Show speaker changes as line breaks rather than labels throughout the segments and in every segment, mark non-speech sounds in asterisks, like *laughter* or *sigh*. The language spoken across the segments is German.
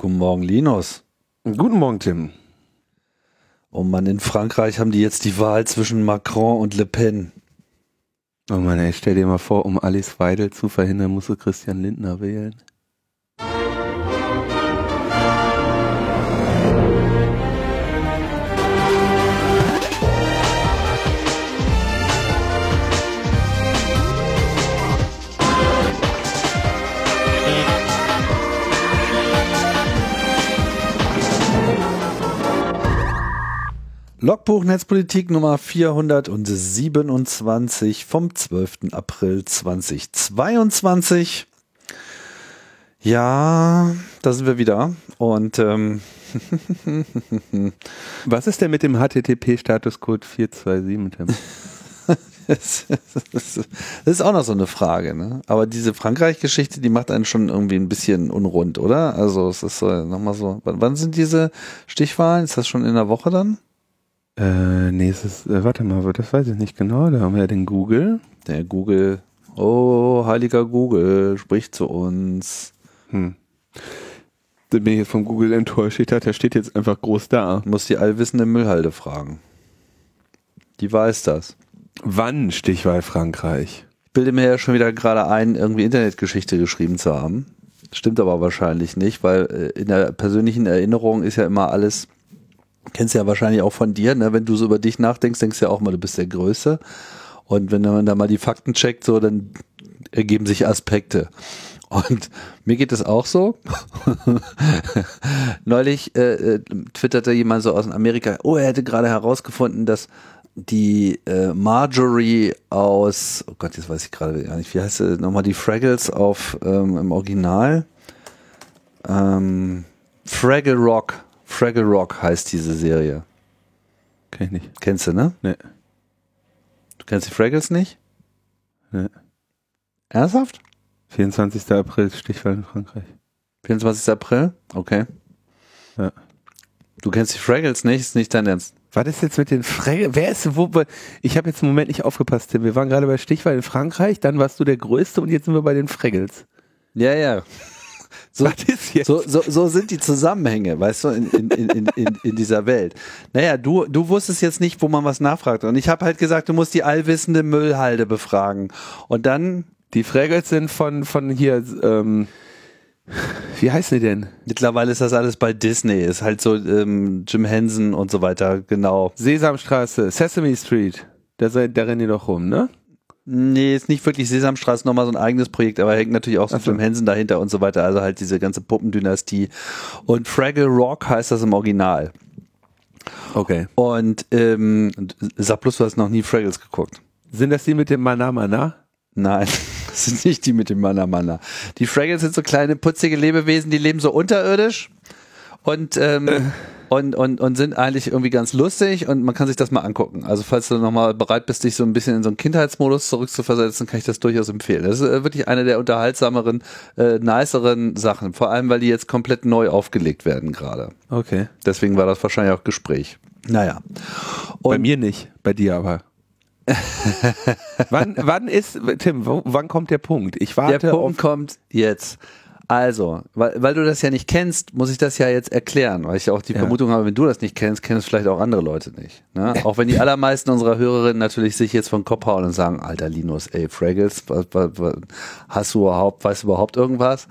Guten Morgen, Linus.
Guten Morgen, Tim.
Oh Mann, in Frankreich haben die jetzt die Wahl zwischen Macron und Le Pen.
Oh Mann, ey, stell dir mal vor, um Alice Weidel zu verhindern, musst du Christian Lindner wählen.
Logbuch Netzpolitik Nummer 427 vom 12. April 2022. Ja, da sind wir wieder. Und ähm, *laughs*
Was ist denn mit dem HTTP-Statuscode 427, Tim? *laughs*
das ist auch noch so eine Frage, ne? Aber diese Frankreich-Geschichte, die macht einen schon irgendwie ein bisschen unrund, oder? Also es ist so nochmal so. Wann sind diese Stichwahlen? Ist das schon in der Woche dann?
Äh, nee, es ist, äh, warte mal, das weiß ich nicht genau. Da haben wir ja den Google.
Der Google, oh, heiliger Google, spricht zu uns.
Hm. Da bin ich jetzt vom Google enttäuscht. Ich dachte, der steht jetzt einfach groß da.
Muss die allwissende Müllhalde fragen. Die weiß das.
Wann Stichwahl Frankreich?
Ich bilde mir ja schon wieder gerade ein, irgendwie Internetgeschichte geschrieben zu haben. Stimmt aber wahrscheinlich nicht, weil äh, in der persönlichen Erinnerung ist ja immer alles, kennst ja wahrscheinlich auch von dir, ne? wenn du so über dich nachdenkst, denkst du ja auch mal, du bist der Größte. Und wenn man da mal die Fakten checkt, so, dann ergeben sich Aspekte. Und mir geht es auch so. *laughs* Neulich äh, äh, twitterte jemand so aus Amerika, oh, er hätte gerade herausgefunden, dass die äh, Marjorie aus, oh Gott, jetzt weiß ich gerade gar nicht, wie heißt sie nochmal, die Fraggles auf ähm, im Original? Ähm, Fraggle Rock. Fraggle Rock heißt diese Serie.
Kenn ich nicht.
Kennst du, ne?
Nee.
Du kennst die Fraggles nicht?
Nee.
Ernsthaft?
24. April, Stichwahl in Frankreich.
24. April? Okay.
Ja.
Du kennst die Fraggles nicht? Ist nicht dein Ernst?
Was ist jetzt mit den Frage? Wer ist wo? Ich habe jetzt im Moment nicht aufgepasst, Tim. Wir waren gerade bei Stichwahl in Frankreich, dann warst du der Größte und jetzt sind wir bei den Fraggles.
Ja, ja. So,
Was ist jetzt?
so, so, so sind die Zusammenhänge, weißt du, in, in, in, in, in dieser Welt. Naja, du, du wusstest jetzt nicht, wo man was nachfragt. Und ich habe halt gesagt, du musst die allwissende Müllhalde befragen. Und dann,
Die Fraggles sind von, von hier, ähm, wie heißen die denn?
mittlerweile ist das alles bei Disney, ist halt so ähm, Jim Henson und so weiter, genau.
Sesamstraße, Sesame Street. Da, da rennen die doch rum, ne?
Nee, ist nicht wirklich Sesamstraße nochmal so ein eigenes Projekt, aber hängt natürlich auch so. Jim Henson dahinter und so weiter. Also halt diese ganze Puppendynastie. Und Fraggle Rock heißt das im Original.
Okay.
Und ähm, sag bloß, du hast noch nie Fraggles geguckt.
Sind das die mit dem Mana Mana?
Nein, *laughs* das sind nicht die mit dem Mana Mana. Die Fraggles sind so kleine putzige Lebewesen, die leben so unterirdisch und ähm, *laughs* und, und, und sind eigentlich irgendwie ganz lustig und man kann sich das mal angucken. Also falls du nochmal bereit bist, dich so ein bisschen in so einen Kindheitsmodus zurückzuversetzen, kann ich das durchaus empfehlen. Das ist äh, wirklich eine der unterhaltsameren, äh, niceren Sachen. Vor allem, weil die jetzt komplett neu aufgelegt werden gerade.
Okay.
Deswegen war das wahrscheinlich auch Gespräch. Naja.
bei
Und
mir nicht, bei dir aber. *laughs* wann, wann ist, Tim, wann kommt der Punkt? Ich warte
der. Punkt kommt jetzt. Also, weil, weil du das ja nicht kennst, muss ich das ja jetzt erklären, weil ich ja auch die
Ja.
Vermutung habe, wenn du das nicht kennst, kennen es vielleicht auch andere Leute nicht. Ne? Auch wenn die allermeisten unserer Hörerinnen natürlich sich jetzt vom Kopf hauen und sagen, alter Linus, ey, Fraggles, was, was, was, hast du überhaupt, weißt du überhaupt irgendwas?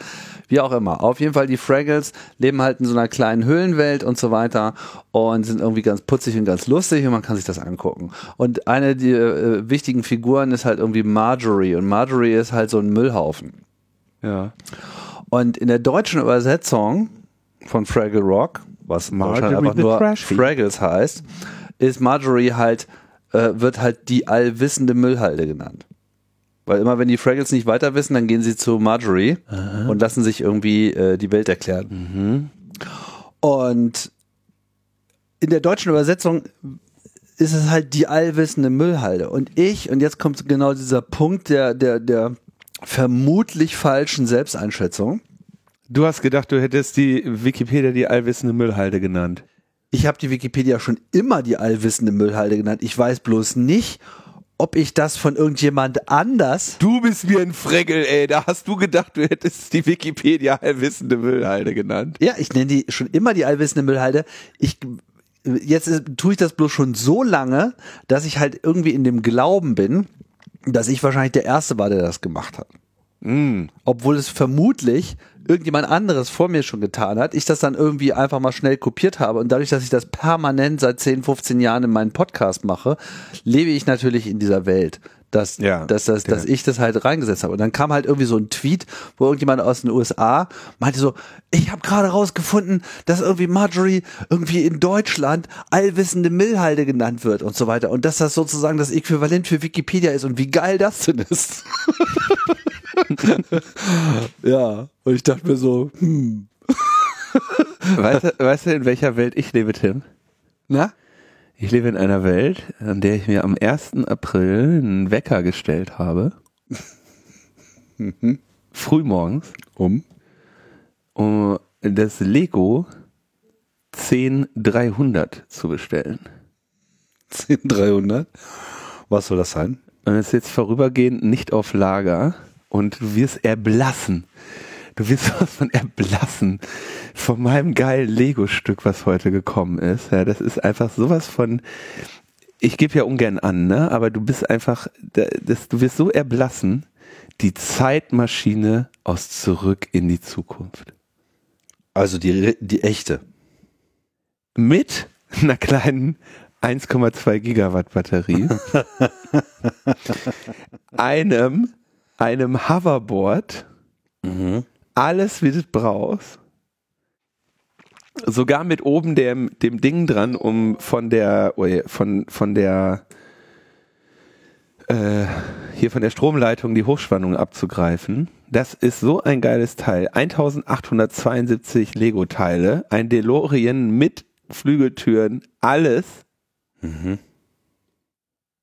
Wie auch immer. Auf jeden Fall, die Fraggles leben halt in so einer kleinen Höhlenwelt und so weiter und sind irgendwie ganz putzig und ganz lustig und man kann sich das angucken. Und eine der äh, wichtigen Figuren ist halt irgendwie Marjorie und Marjorie ist halt so ein Müllhaufen.
Ja.
Und in der deutschen Übersetzung von Fraggle Rock, was
Marjorie
wahrscheinlich einfach nur
Trashy.
Fraggles heißt, ist Marjorie halt, äh, wird halt die allwissende Müllhalde genannt. Weil immer wenn die Fraggles nicht weiter wissen, dann gehen sie zu Marjorie und lassen sich irgendwie äh, die Welt erklären. Und in der deutschen Übersetzung ist es halt die allwissende Müllhalde. Und ich, und jetzt kommt genau dieser Punkt der, der, der vermutlich falschen Selbsteinschätzung.
Du hast gedacht, du hättest die Wikipedia die allwissende Müllhalde genannt.
Ich habe die Wikipedia schon immer die allwissende Müllhalde genannt. Ich weiß bloß nicht, ob ich das von irgendjemand anders.
Du bist wie ein Fregel, ey. Da hast du gedacht, du hättest die Wikipedia allwissende Müllhalde genannt.
Ja, ich nenne die schon immer die allwissende Müllhalde. Ich jetzt ist, tue ich das bloß schon so lange, dass ich halt irgendwie in dem Glauben bin, dass ich wahrscheinlich der Erste war, der das gemacht hat.
Mm.
Obwohl es vermutlich irgendjemand anderes vor mir schon getan hat, ich das dann irgendwie einfach mal schnell kopiert habe und dadurch, dass ich das permanent seit 10, 15 Jahren in meinem Podcast mache, lebe ich natürlich in dieser Welt. Dass,
Ja,
dass, dass, dass ich das halt reingesetzt habe. Und dann kam halt irgendwie so ein Tweet, wo irgendjemand aus den USA meinte so, ich habe gerade rausgefunden, dass irgendwie Marjorie irgendwie in Deutschland allwissende Millhalde genannt wird und so weiter. Und dass das sozusagen das Äquivalent für Wikipedia ist und wie geil das denn ist. *laughs* ja, und ich dachte mir so, hm.
Weißt du, weißt du, in welcher Welt ich lebe, Tim?
Na?
Ich lebe in einer Welt, an der ich mir am 1. April einen Wecker gestellt habe. Frühmorgens,
Um?
um das Lego 10300 zu bestellen.
10300? Was soll das sein?
Und es ist jetzt vorübergehend nicht auf Lager und du wirst erblassen. Du wirst sowas von erblassen von meinem geilen Lego-Stück, was heute gekommen ist. Ja, das ist einfach sowas von. Ich gebe ja ungern an, ne? Aber du bist einfach, da- das, du wirst so erblassen. Die Zeitmaschine aus Zurück in die Zukunft.
Also die, die echte.
Mit einer kleinen 1,2 Gigawatt Batterie, *laughs* einem, einem Hoverboard, alles wie du brauchst. Sogar mit oben dem, dem Ding dran, um von der, von, von der, äh, hier von der Stromleitung die Hochspannung abzugreifen. Das ist so ein geiles Teil. 1872 Lego-Teile, ein DeLorean mit Flügeltüren, alles.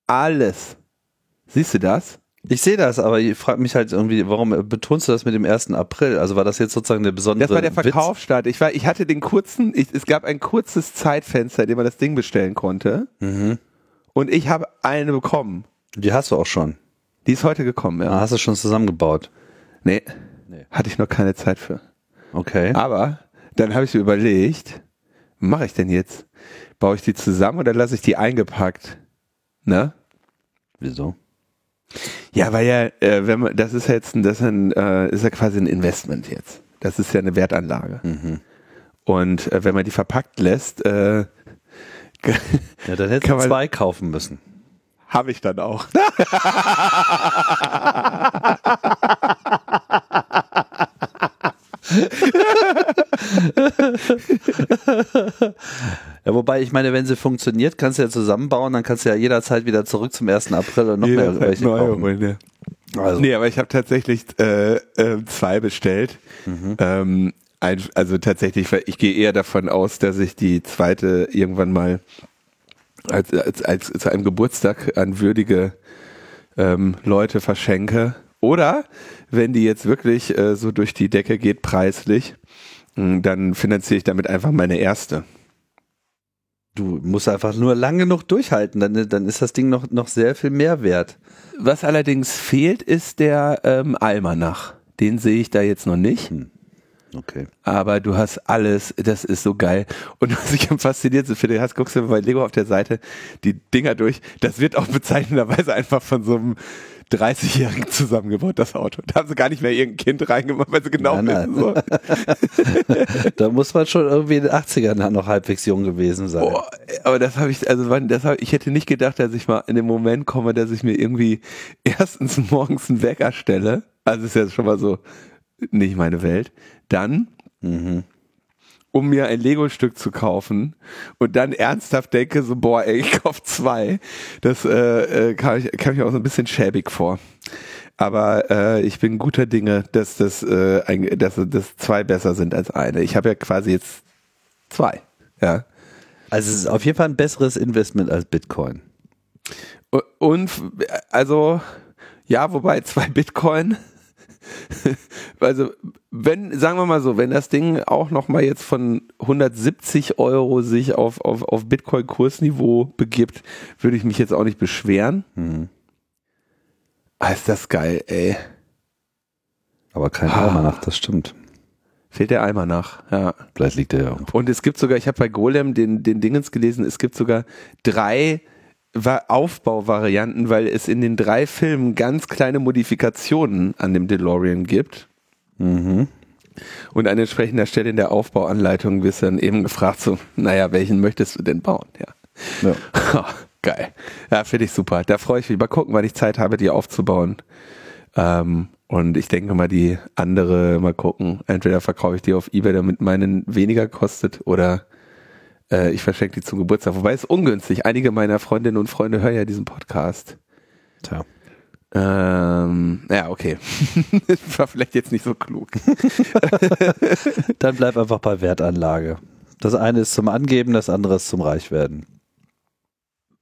Alles. Siehst du das?
Ich sehe das, aber ich frage mich halt irgendwie, warum betonst du das mit dem 1. April? Also war das jetzt sozusagen der besondere
Das war der? Verkaufsstart. Ich, war, ich hatte den kurzen, ich, es gab ein kurzes Zeitfenster, in dem man das Ding bestellen konnte.
Mhm.
Und ich habe eine bekommen.
Die hast du auch schon.
Die ist heute gekommen, ja.
Ah, hast du schon zusammengebaut.
Nee,
Nee.
hatte ich noch keine Zeit für.
Okay.
Aber dann habe ich mir überlegt, was mache ich denn jetzt? Baue ich die zusammen oder lasse ich die eingepackt? Ne?
Wieso?
Ja, weil ja, äh, wenn man, das ist ja jetzt ein, das ist, ein, äh, ist ja quasi ein Investment jetzt. Das ist ja eine Wertanlage.
Mhm.
Und äh, wenn man die verpackt lässt, äh, *laughs*
Ja, dann du
man-
zwei kaufen müssen.
habe ich dann auch. *laughs*
Ja, wobei, ich meine, wenn sie funktioniert, kannst du ja zusammenbauen, dann kannst du ja jederzeit wieder zurück zum 1. April und noch mehr
Jederzeit
welche
holen, ja.
Also,
Nee, aber ich habe tatsächlich äh, äh, zwei bestellt. Ähm, ein, also tatsächlich, ich gehe eher davon aus, dass ich die zweite irgendwann mal als, als, als zu einem Geburtstag an würdige ähm, Leute verschenke. Oder wenn die jetzt wirklich äh, so durch die Decke geht preislich, mh, dann finanziere ich damit einfach meine erste.
du musst einfach nur lang genug durchhalten, dann, dann ist das Ding noch, noch sehr viel mehr wert.
Was allerdings fehlt, ist der ähm, Almanach. Den sehe ich da jetzt noch nicht.
Okay.
Aber du hast alles, das ist so geil. Und *laughs* was ich am faszinierendsten finde, hast, guckst du bei Lego auf der Seite die Dinger durch, das wird auch bezeichnenderweise einfach von so einem 30-Jährigen zusammengebaut, das Auto. Da haben sie gar nicht mehr irgendein Kind reingemacht, weil sie genau
Nein,
wissen, so. *laughs*
Da muss man schon irgendwie in den 80ern noch halbwegs jung gewesen sein.
Boah, aber das habe ich, also das hab, ich hätte nicht gedacht, dass ich mal in den Moment komme, dass ich mir irgendwie erstens *laughs* morgens einen Wecker stelle. Also ist ja schon mal so nicht meine Welt. Dann, um mir ein Lego-Stück zu kaufen und dann ernsthaft denke so, boah, ey, ich kauf zwei. Das äh, äh, kam, ich, kam ich auch so ein bisschen schäbig vor. Aber äh, ich bin guter Dinge, dass das, äh, ein, dass, dass zwei besser sind als eine. Ich habe ja quasi jetzt zwei. Ja.
Also es ist auf jeden Fall ein besseres Investment als Bitcoin.
Und also ja, wobei zwei Bitcoin. *laughs* Also wenn, sagen wir mal so, wenn das Ding auch noch mal jetzt von 170 Euro sich auf, auf, auf Bitcoin-Kursniveau begibt, würde ich mich jetzt auch nicht beschweren. Ah, ist das geil, ey.
Aber kein
Ah.
Almanach, das stimmt.
Fehlt der Eimer nach, ja.
Vielleicht liegt er ja irgendwo.
Und es gibt sogar, ich habe bei Golem den, den Dingens gelesen, es gibt sogar drei Aufbauvarianten, weil es in den drei Filmen ganz kleine Modifikationen an dem DeLorean gibt.
Mhm.
Und an entsprechender Stelle in der Aufbauanleitung wirst du dann eben gefragt, so, naja, welchen möchtest du denn bauen? Ja.
Ja. *laughs*
Geil. Ja, finde ich super. Da freue ich mich. Mal gucken, wann ich Zeit habe, die aufzubauen. Ähm, und ich denke mal, die andere, mal gucken. Entweder verkaufe ich die auf Ebay, damit meinen weniger kostet, oder äh, ich verschenke die zum Geburtstag. Wobei es ungünstig. Einige meiner Freundinnen und Freunde hören ja diesen Podcast.
Tja.
Ähm, ja, okay. *laughs* War vielleicht jetzt nicht so klug. *laughs*
Dann bleib einfach bei Wertanlage. Das eine ist zum Angeben, das andere ist zum Reichwerden.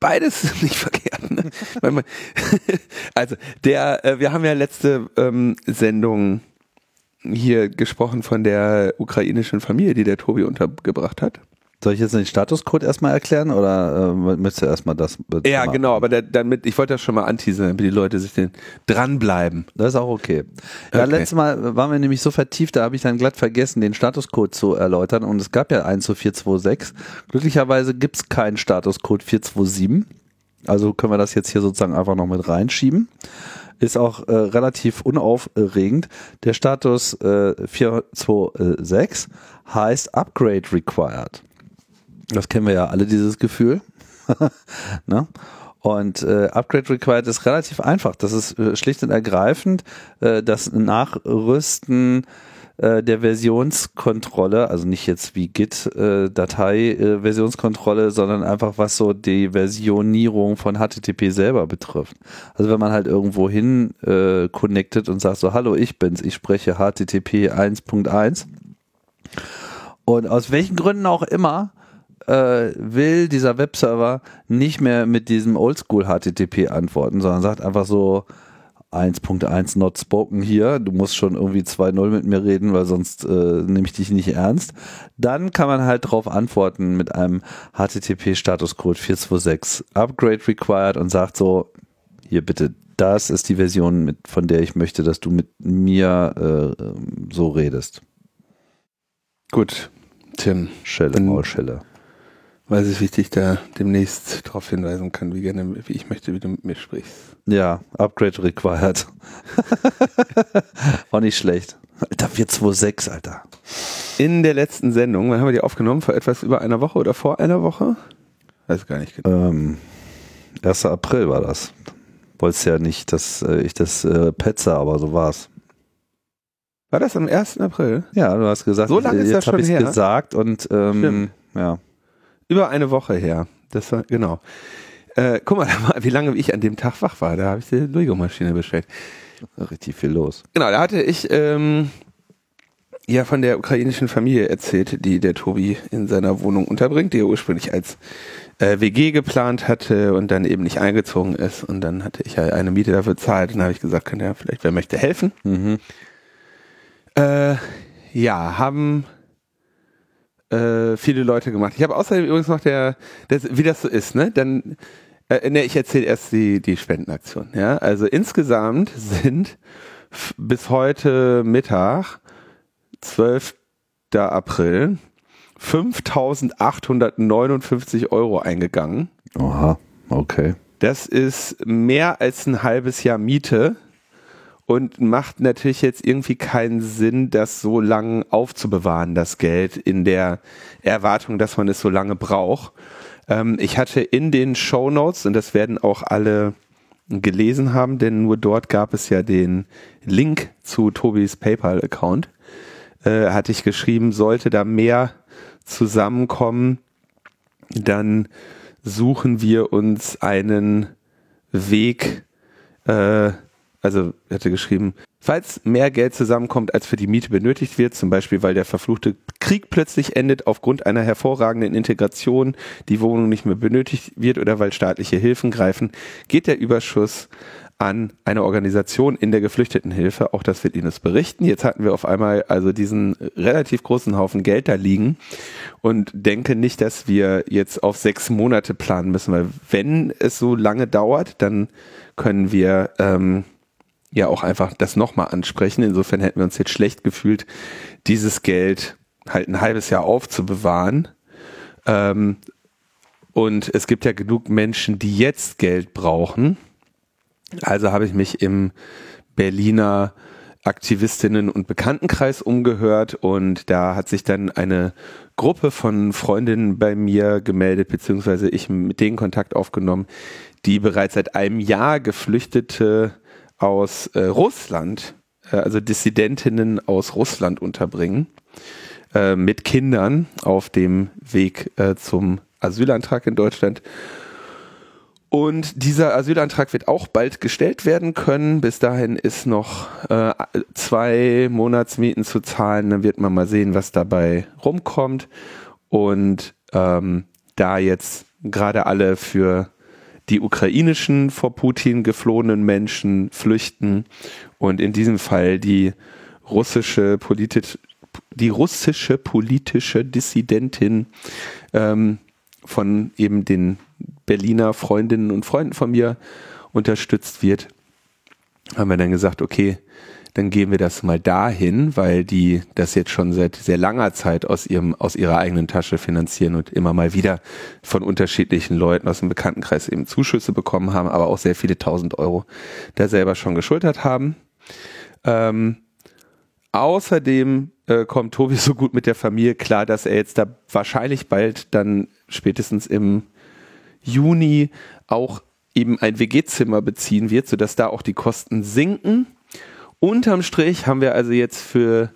beides ist nicht verkehrt. Ne? *laughs* Also der, äh, wir haben ja letzte ähm, Sendung hier gesprochen von der ukrainischen Familie, die der Tobi untergebracht hat.
Soll ich jetzt den Statuscode erstmal erklären oder äh, möchtest du erstmal das?
Ja,
machen?
genau, aber der, damit, ich wollte das schon mal anteasern, damit die Leute sich den dranbleiben.
Das ist auch okay. Ja,
Okay.
letztes Mal waren wir nämlich so vertieft, da habe ich dann glatt vergessen, den Statuscode zu erläutern und es gab ja 1 zu 426. Glücklicherweise gibt es keinen Statuscode 427. Also können wir das jetzt hier sozusagen einfach noch mit reinschieben. Ist auch äh, relativ unaufregend. Der Status äh, 426 heißt Upgrade Required. Das kennen wir ja alle, dieses Gefühl. *laughs* ne? Und äh, Upgrade Required ist relativ einfach. Das ist äh, schlicht und ergreifend äh, das Nachrüsten äh, der Versionskontrolle, also nicht jetzt wie Git äh, äh, sondern einfach was so die Versionierung von HTTP selber betrifft. Also wenn man halt irgendwo hin äh, connected und sagt so, hallo, ich bin's, ich spreche HTTP 1.1 und aus welchen Gründen auch immer äh, will dieser Webserver nicht mehr mit diesem Oldschool HTTP antworten, sondern sagt einfach so 1.1 not spoken hier, du musst schon irgendwie 2.0 mit mir reden, weil sonst äh, nehme ich dich nicht ernst. Dann kann man halt darauf antworten mit einem HTTP Statuscode 426 Upgrade required und sagt so, hier bitte, das ist die Version, mit, von der ich möchte, dass du mit mir äh, so redest.
Gut, Tim,
Schelle, Maulschelle.
Weiß ich, wie ich dich da demnächst darauf hinweisen kann, wie gerne, wie ich möchte, wie du mit mir sprichst.
Ja, Upgrade required. *laughs* War nicht schlecht. Alter, 426, Alter.
In der letzten Sendung, wann haben wir die aufgenommen? Vor etwas über einer Woche oder vor einer Woche? Weiß gar nicht genau.
Ähm, 1. April war das. Wolltest ja nicht, dass äh, ich das äh, petze, aber so war's.
War das am 1. April?
Ja, du hast gesagt,
So lange ist
jetzt
das schon
ich
her?
gesagt und ähm,
Stimmt.
ja.
Über eine Woche her. Das war, genau. Äh, guck mal, *laughs* wie lange ich an dem Tag wach war. Da habe ich die Lego-Maschine bestellt.
Richtig viel los.
Genau, da hatte ich ähm, ja von der ukrainischen Familie erzählt, die der Tobi in seiner Wohnung unterbringt, die er ursprünglich als äh, WG geplant hatte und dann eben nicht eingezogen ist. Und dann hatte ich ja eine Miete dafür bezahlt und dann habe ich gesagt, kann ja vielleicht wer möchte helfen.
Mhm.
Äh, ja, haben äh, viele Leute gemacht. Ich habe außerdem übrigens noch der, das, wie das so ist, ne? Dann, äh, ne, ich erzähle erst die, die Spendenaktion. Ja, also insgesamt sind bis heute Mittag, 12. April, 5.859 Euro eingegangen.
Oha, okay.
Das ist mehr als ein halbes Jahr Miete und macht natürlich jetzt irgendwie keinen Sinn, das so lang aufzubewahren, das Geld, in der Erwartung, dass man es so lange braucht. Ähm, ich hatte in den Show Notes, und das werden auch alle gelesen haben, denn nur dort gab es ja den Link zu Tobis PayPal-Account, äh, hatte ich geschrieben, sollte da mehr zusammenkommen, dann suchen wir uns einen Weg, äh, also hatte geschrieben, falls mehr Geld zusammenkommt, als für die Miete benötigt wird, zum Beispiel weil der verfluchte Krieg plötzlich endet aufgrund einer hervorragenden Integration, die Wohnung nicht mehr benötigt wird oder weil staatliche Hilfen greifen, geht der Überschuss an eine Organisation in der Geflüchtetenhilfe. Auch das wird Ines berichten. Jetzt hatten wir auf einmal also diesen relativ großen Haufen Geld da liegen und denke nicht, dass wir jetzt auf sechs Monate planen müssen, weil wenn es so lange dauert, dann können wir ähm, ja auch einfach das nochmal ansprechen. Insofern hätten wir uns jetzt schlecht gefühlt, dieses Geld halt ein halbes Jahr aufzubewahren. Ähm, und es gibt ja genug Menschen, die jetzt Geld brauchen. Also habe ich mich im Berliner Aktivistinnen und Bekanntenkreis umgehört und da hat sich dann eine Gruppe von Freundinnen bei mir gemeldet, beziehungsweise ich mit denen Kontakt aufgenommen, die bereits seit einem Jahr Geflüchtete aus äh, Russland, äh, also Dissidentinnen aus Russland unterbringen, äh, mit Kindern auf dem Weg äh, zum Asylantrag in Deutschland. Und dieser Asylantrag wird auch bald gestellt werden können. Bis dahin ist noch äh, zwei Monatsmieten zu zahlen. Dann wird man mal sehen, was dabei rumkommt. Und ähm, da jetzt gerade alle für die ukrainischen vor Putin geflohenen Menschen flüchten und in diesem Fall die russische politisch, die russische politische Dissidentin ähm, von eben den Berliner Freundinnen und Freunden von mir unterstützt wird, haben wir dann gesagt, okay, dann gehen wir das mal dahin, weil die das jetzt schon seit sehr langer Zeit aus ihrem, aus ihrer eigenen Tasche finanzieren und immer mal wieder von unterschiedlichen Leuten aus dem Bekanntenkreis eben Zuschüsse bekommen haben, aber auch sehr viele tausend Euro da selber schon geschultert haben. Ähm, außerdem äh, kommt Tobi so gut mit der Familie klar, dass er jetzt da wahrscheinlich bald dann spätestens im Juni auch eben ein WG-Zimmer beziehen wird, sodass da auch die Kosten sinken. Unterm Strich haben wir also jetzt für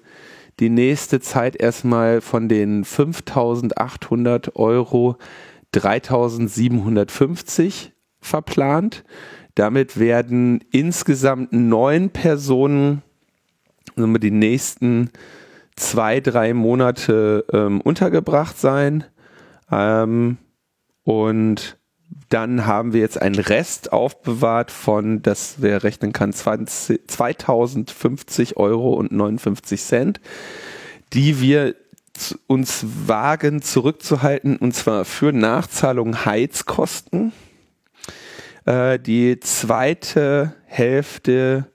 die nächste Zeit erstmal von den 5800 Euro 3750 verplant. Damit werden insgesamt neun Personen also die nächsten zwei, drei Monate ähm, untergebracht sein. Ähm, und dann haben wir jetzt einen Rest aufbewahrt von, das wer rechnen kann, 20, 2050 Euro und 59 Cent, die wir uns wagen zurückzuhalten, und zwar für Nachzahlung Heizkosten. Äh, die zweite Hälfte,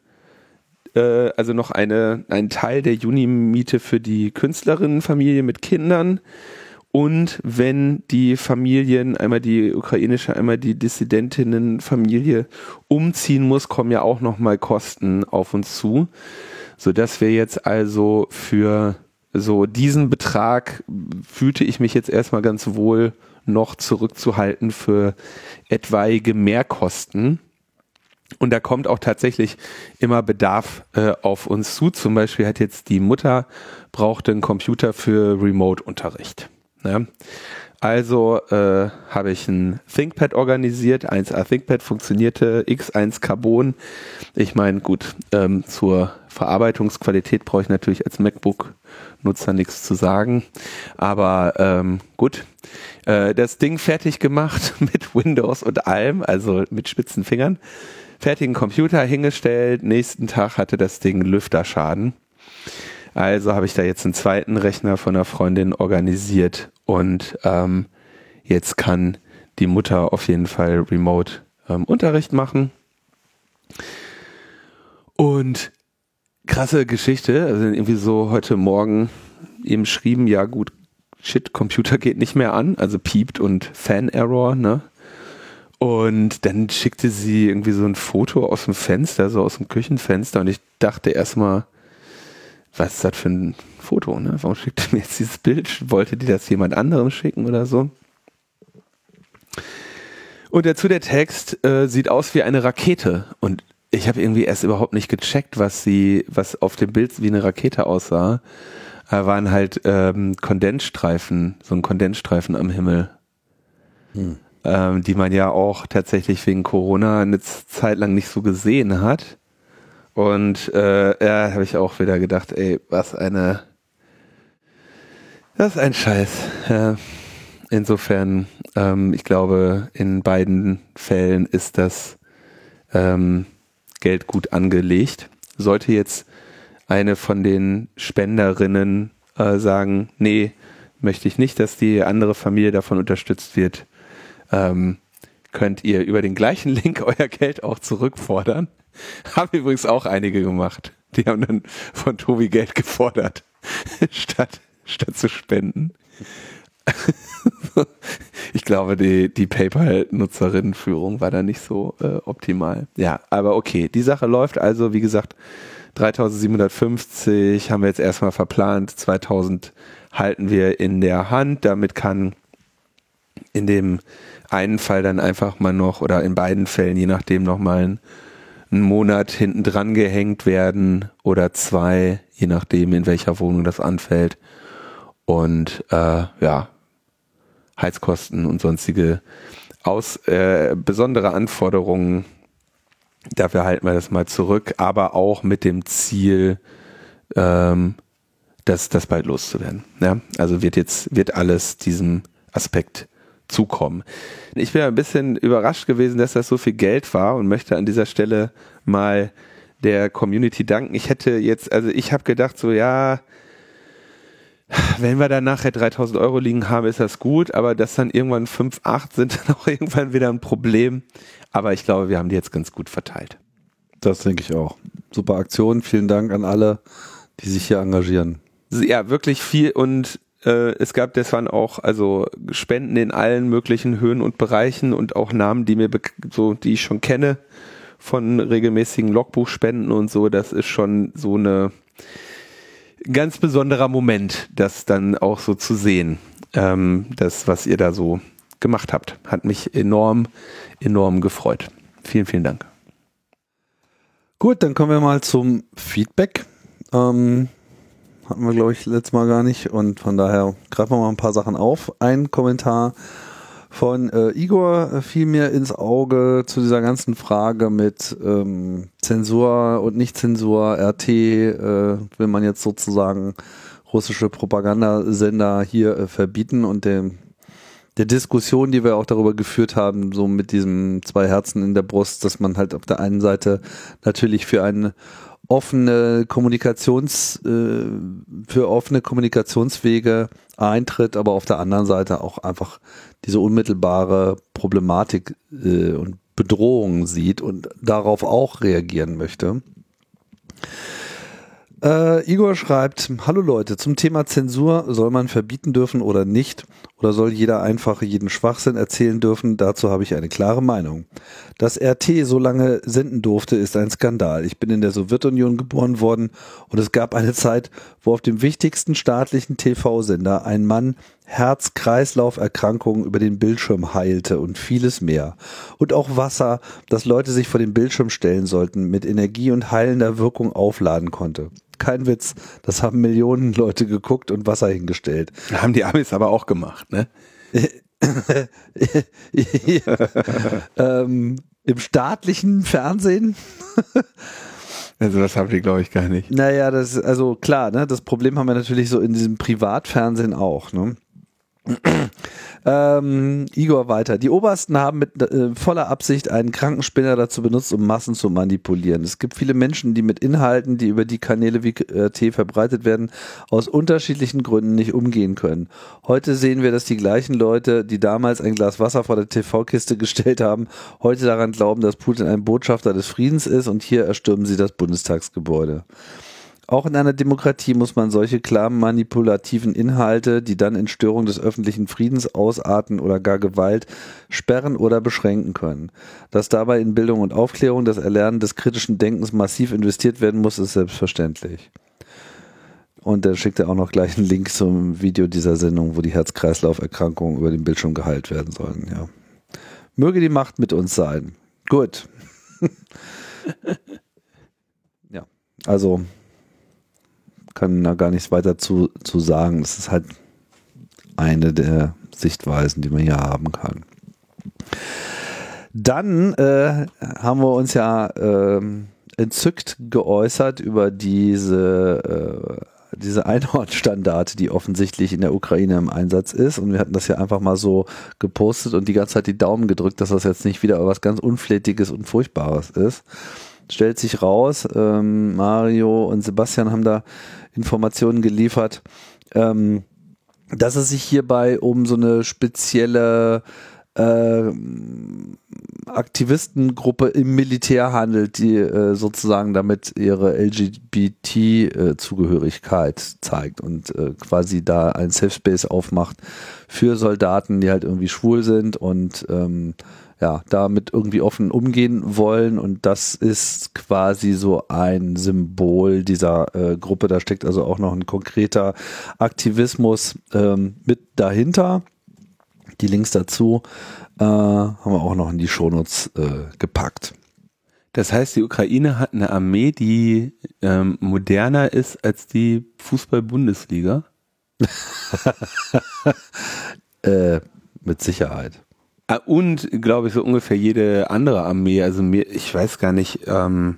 äh, also noch eine, ein Teil der Junimiete für die Künstlerinnenfamilie mit Kindern und wenn die Familien, einmal die ukrainische, einmal die Dissidentinnenfamilie umziehen muss, kommen ja auch nochmal Kosten auf uns zu, so dass wir jetzt also für so diesen Betrag fühlte ich mich jetzt erstmal ganz wohl noch zurückzuhalten für etwaige Mehrkosten. Und da kommt auch tatsächlich immer Bedarf äh, auf uns zu. Zum Beispiel hat jetzt die Mutter brauchte einen Computer für Remote-Unterricht. Ja. Also äh, habe ich ein ThinkPad organisiert. 1A ThinkPad funktionierte, X1 Carbon. Ich meine, gut, ähm, zur Verarbeitungsqualität brauche ich natürlich als MacBook-Nutzer nichts zu sagen. Aber ähm, gut, äh, das Ding fertig gemacht *laughs* mit Windows und allem, also mit spitzen Fingern. Fertigen Computer hingestellt. Nächsten Tag hatte das Ding Lüfterschaden. Also habe ich da jetzt einen zweiten Rechner von einer Freundin organisiert und ähm, jetzt kann die Mutter auf jeden Fall remote ähm, Unterricht machen. Und krasse Geschichte, also irgendwie so heute Morgen eben schrieben, ja gut, shit, Computer geht nicht mehr an, also piept und Fan-Error, ne? Und dann schickte sie irgendwie so ein Foto aus dem Fenster, so aus dem Küchenfenster und ich dachte erstmal, was ist das für ein Foto, ne? Warum schickt er mir jetzt dieses Bild? Wollte die das jemand anderem schicken oder so? Und dazu der Text äh, sieht aus wie eine Rakete und ich habe irgendwie erst überhaupt nicht gecheckt, was sie, was auf dem Bild wie eine Rakete aussah. Da waren halt ähm, Kondensstreifen, so ein Kondensstreifen am Himmel, hm. ähm, die man ja auch tatsächlich wegen Corona eine Zeit lang nicht so gesehen hat. Und äh, ja, habe ich auch wieder gedacht, ey, was eine, das ist ein Scheiß. Ja. Insofern, ähm, ich glaube, in beiden Fällen ist das ähm, Geld gut angelegt. Sollte jetzt eine von den Spenderinnen äh, sagen, nee, möchte ich nicht, dass die andere Familie davon unterstützt wird, ähm, könnt ihr über den gleichen *laughs* Link euer Geld auch zurückfordern. Haben übrigens auch einige gemacht. Die haben dann von Tobi Geld gefordert, *laughs* statt, statt zu spenden. *laughs* ich glaube, die, die PayPal-Nutzerinnenführung war da nicht so äh, optimal. Ja, aber okay, die Sache läuft also, wie gesagt, 3750 haben wir jetzt erstmal verplant, 2000 halten wir in der Hand. Damit kann in dem einen Fall dann einfach mal noch oder in beiden Fällen, je nachdem, nochmal ein, ein Monat hinten dran gehängt werden oder zwei, je nachdem, in welcher Wohnung das anfällt. Und äh, ja, Heizkosten und sonstige aus äh, besondere Anforderungen, dafür halten wir das mal zurück, aber auch mit dem Ziel, ähm, das, das bald loszuwerden. Ja? Also wird jetzt, wird alles diesem Aspekt zukommen. Ich bin ein bisschen überrascht gewesen, dass das so viel Geld war und möchte an dieser Stelle mal der Community danken. Ich hätte jetzt, also ich habe gedacht so, ja, wenn wir dann nachher 3000 Euro liegen haben, ist das gut, aber dass dann irgendwann 5, 8 sind *laughs* dann auch irgendwann wieder ein Problem. Aber ich glaube, wir haben die jetzt ganz gut verteilt.
Das denke ich auch. Super Aktion. Vielen Dank an alle, die sich hier engagieren.
Ja, wirklich viel und äh, es gab, das waren auch also Spenden in allen möglichen Höhen und Bereichen und auch Namen, die mir so, die ich schon kenne von regelmäßigen Logbuchspenden und so. Das ist schon so eine ganz besonderer Moment, das dann auch so zu sehen. Ähm, das, was ihr da so gemacht habt, hat mich enorm, enorm gefreut. Vielen, vielen Dank.
Gut, dann kommen wir mal zum Feedback. Ähm, hatten wir, glaube ich, letztes Mal gar nicht. Und von daher greifen wir mal ein paar Sachen auf. Ein Kommentar von äh, Igor fiel mir ins Auge zu dieser ganzen Frage mit ähm, Zensur und Nicht-Zensur, RT, äh, will man jetzt sozusagen russische Propagandasender hier äh, verbieten und dem der Diskussion, die wir auch darüber geführt haben, so mit diesem zwei Herzen in der Brust, dass man halt auf der einen Seite natürlich für eine offene Kommunikations, äh, für offene Kommunikationswege eintritt, aber auf der anderen Seite auch einfach diese unmittelbare Problematik äh, und Bedrohung sieht und darauf auch reagieren möchte. Äh, Igor schreibt, hallo Leute, zum Thema Zensur, soll man verbieten dürfen oder nicht? Oder soll jeder einfach jeden Schwachsinn erzählen dürfen? Dazu habe ich eine klare Meinung. Dass RT so lange senden durfte, ist ein Skandal. Ich bin in der Sowjetunion geboren worden und es gab eine Zeit, wo auf dem wichtigsten staatlichen TV-Sender ein Mann Herz-Kreislauf-Erkrankungen über den Bildschirm heilte und vieles mehr. Und auch Wasser, das Leute sich vor den Bildschirm stellen sollten, mit Energie und heilender Wirkung aufladen konnte kein Witz. Das haben Millionen Leute geguckt und Wasser hingestellt.
Haben die Amis aber auch gemacht, ne? *laughs*
ähm, Im staatlichen Fernsehen. *laughs*
Also das haben die, glaube ich, gar nicht.
Naja, das ist also klar, ne? Das Problem haben wir natürlich so in diesem Privatfernsehen auch, ne? *clears throat* Ähm, Igor weiter. Die Obersten haben mit äh, voller Absicht einen Krankenspinner dazu benutzt, um Massen zu manipulieren. Es gibt viele Menschen, die mit Inhalten, die über die Kanäle wie RT verbreitet werden, aus unterschiedlichen Gründen nicht umgehen können. Heute sehen wir, dass die gleichen Leute, die damals ein Glas Wasser vor der TV-Kiste gestellt haben, heute daran glauben, dass Putin ein Botschafter des Friedens ist und hier erstürmen sie das Bundestagsgebäude. Auch in einer Demokratie muss man solche klar manipulativen Inhalte, die dann in Störung des öffentlichen Friedens ausarten oder gar Gewalt, sperren oder beschränken können. Dass dabei in Bildung und Aufklärung das Erlernen des kritischen Denkens massiv investiert werden muss, ist selbstverständlich. Und dann schickt er auch noch gleich einen Link zum Video dieser Sendung, wo die Herz-Kreislauf-Erkrankungen über den Bildschirm geheilt werden sollen. Ja. Möge die Macht mit uns sein. Gut. *laughs* ja, also kann da gar nichts weiter zu, zu sagen. Das ist halt eine der Sichtweisen, die man hier haben kann. Dann äh, haben wir uns ja äh, entzückt geäußert über diese, äh, diese Einhornstandarte, die offensichtlich in der Ukraine im Einsatz ist. Und wir hatten das ja einfach mal so gepostet und die ganze Zeit die Daumen gedrückt, dass das jetzt nicht wieder was ganz Unflätiges und Furchtbares ist. Stellt sich raus, ähm, Mario und Sebastian haben da Informationen geliefert, ähm, dass es sich hierbei um so eine spezielle äh, Aktivistengruppe im Militär handelt, die äh, sozusagen damit ihre LGBT-Zugehörigkeit äh, zeigt und äh, quasi da ein Safe Space aufmacht für Soldaten, die halt irgendwie schwul sind und ähm, ja, damit irgendwie offen umgehen wollen und das ist quasi so ein Symbol dieser äh, Gruppe. Da steckt also auch noch ein konkreter Aktivismus ähm, mit dahinter. Die Links dazu äh, haben wir auch noch in die Shownotes äh, gepackt.
Das heißt, die Ukraine hat eine Armee, die ähm, moderner ist als die Fußball-Bundesliga? *laughs*
äh, mit Sicherheit.
Ah, und, glaube ich, so ungefähr jede andere Armee. Also mir, ich weiß gar nicht. Ähm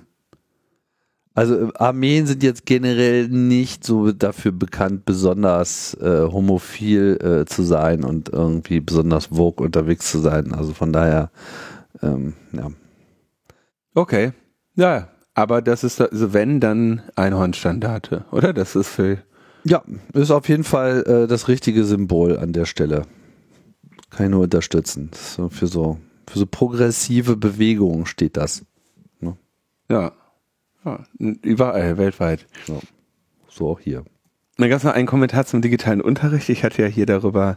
also Armeen sind jetzt generell nicht so dafür bekannt, besonders äh, homophil äh, zu sein und irgendwie besonders vogue unterwegs zu sein. Also von daher, ähm, ja.
Okay. Ja, aber das ist, also wenn, dann Einhornstandarte, oder? Das ist für.
Ja, ist auf jeden Fall äh, das richtige Symbol an der Stelle. Kann ich nur unterstützen. So für so für so progressive Bewegungen steht das.
Ne? Ja. ja. Überall, weltweit.
So. so auch hier.
Dann gab es noch einen Kommentar zum digitalen Unterricht. Ich hatte ja hier darüber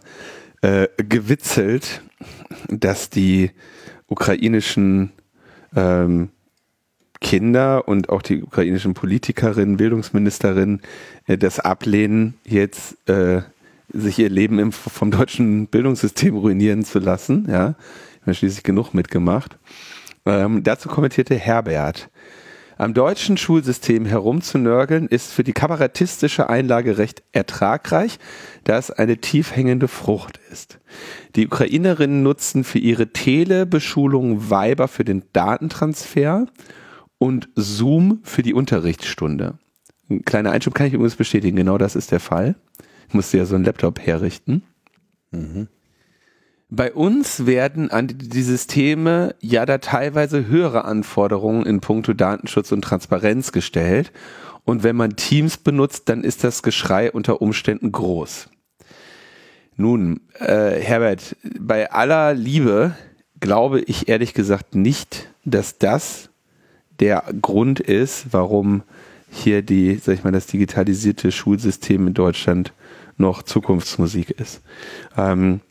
äh, gewitzelt, dass die ukrainischen ähm, Kinder und auch die ukrainischen Politikerinnen, Bildungsministerinnen äh, das ablehnen, jetzt äh, sich ihr Leben im, vom deutschen Bildungssystem ruinieren zu lassen. Ja, ich habe schließlich genug mitgemacht. Ähm, dazu kommentierte Herbert. Am deutschen Schulsystem herumzunörgeln ist für die kabarettistische Einlage recht ertragreich, da es eine tief hängende Frucht ist. Die Ukrainerinnen nutzen für ihre Telebeschulung Weiber für den Datentransfer und Zoom für die Unterrichtsstunde. Ein kleiner Einschub kann ich übrigens bestätigen, genau das ist der Fall. Musste ja so einen Laptop herrichten. Mhm. Bei uns werden an die Systeme ja da teilweise höhere Anforderungen in puncto Datenschutz und Transparenz gestellt. Und wenn man Teams benutzt, dann ist das Geschrei unter Umständen groß. Nun, äh, Herbert, bei aller Liebe glaube ich ehrlich gesagt nicht, dass das der Grund ist, warum hier die, sag ich mal, das digitalisierte Schulsystem in Deutschland noch Zukunftsmusik ist. Ähm,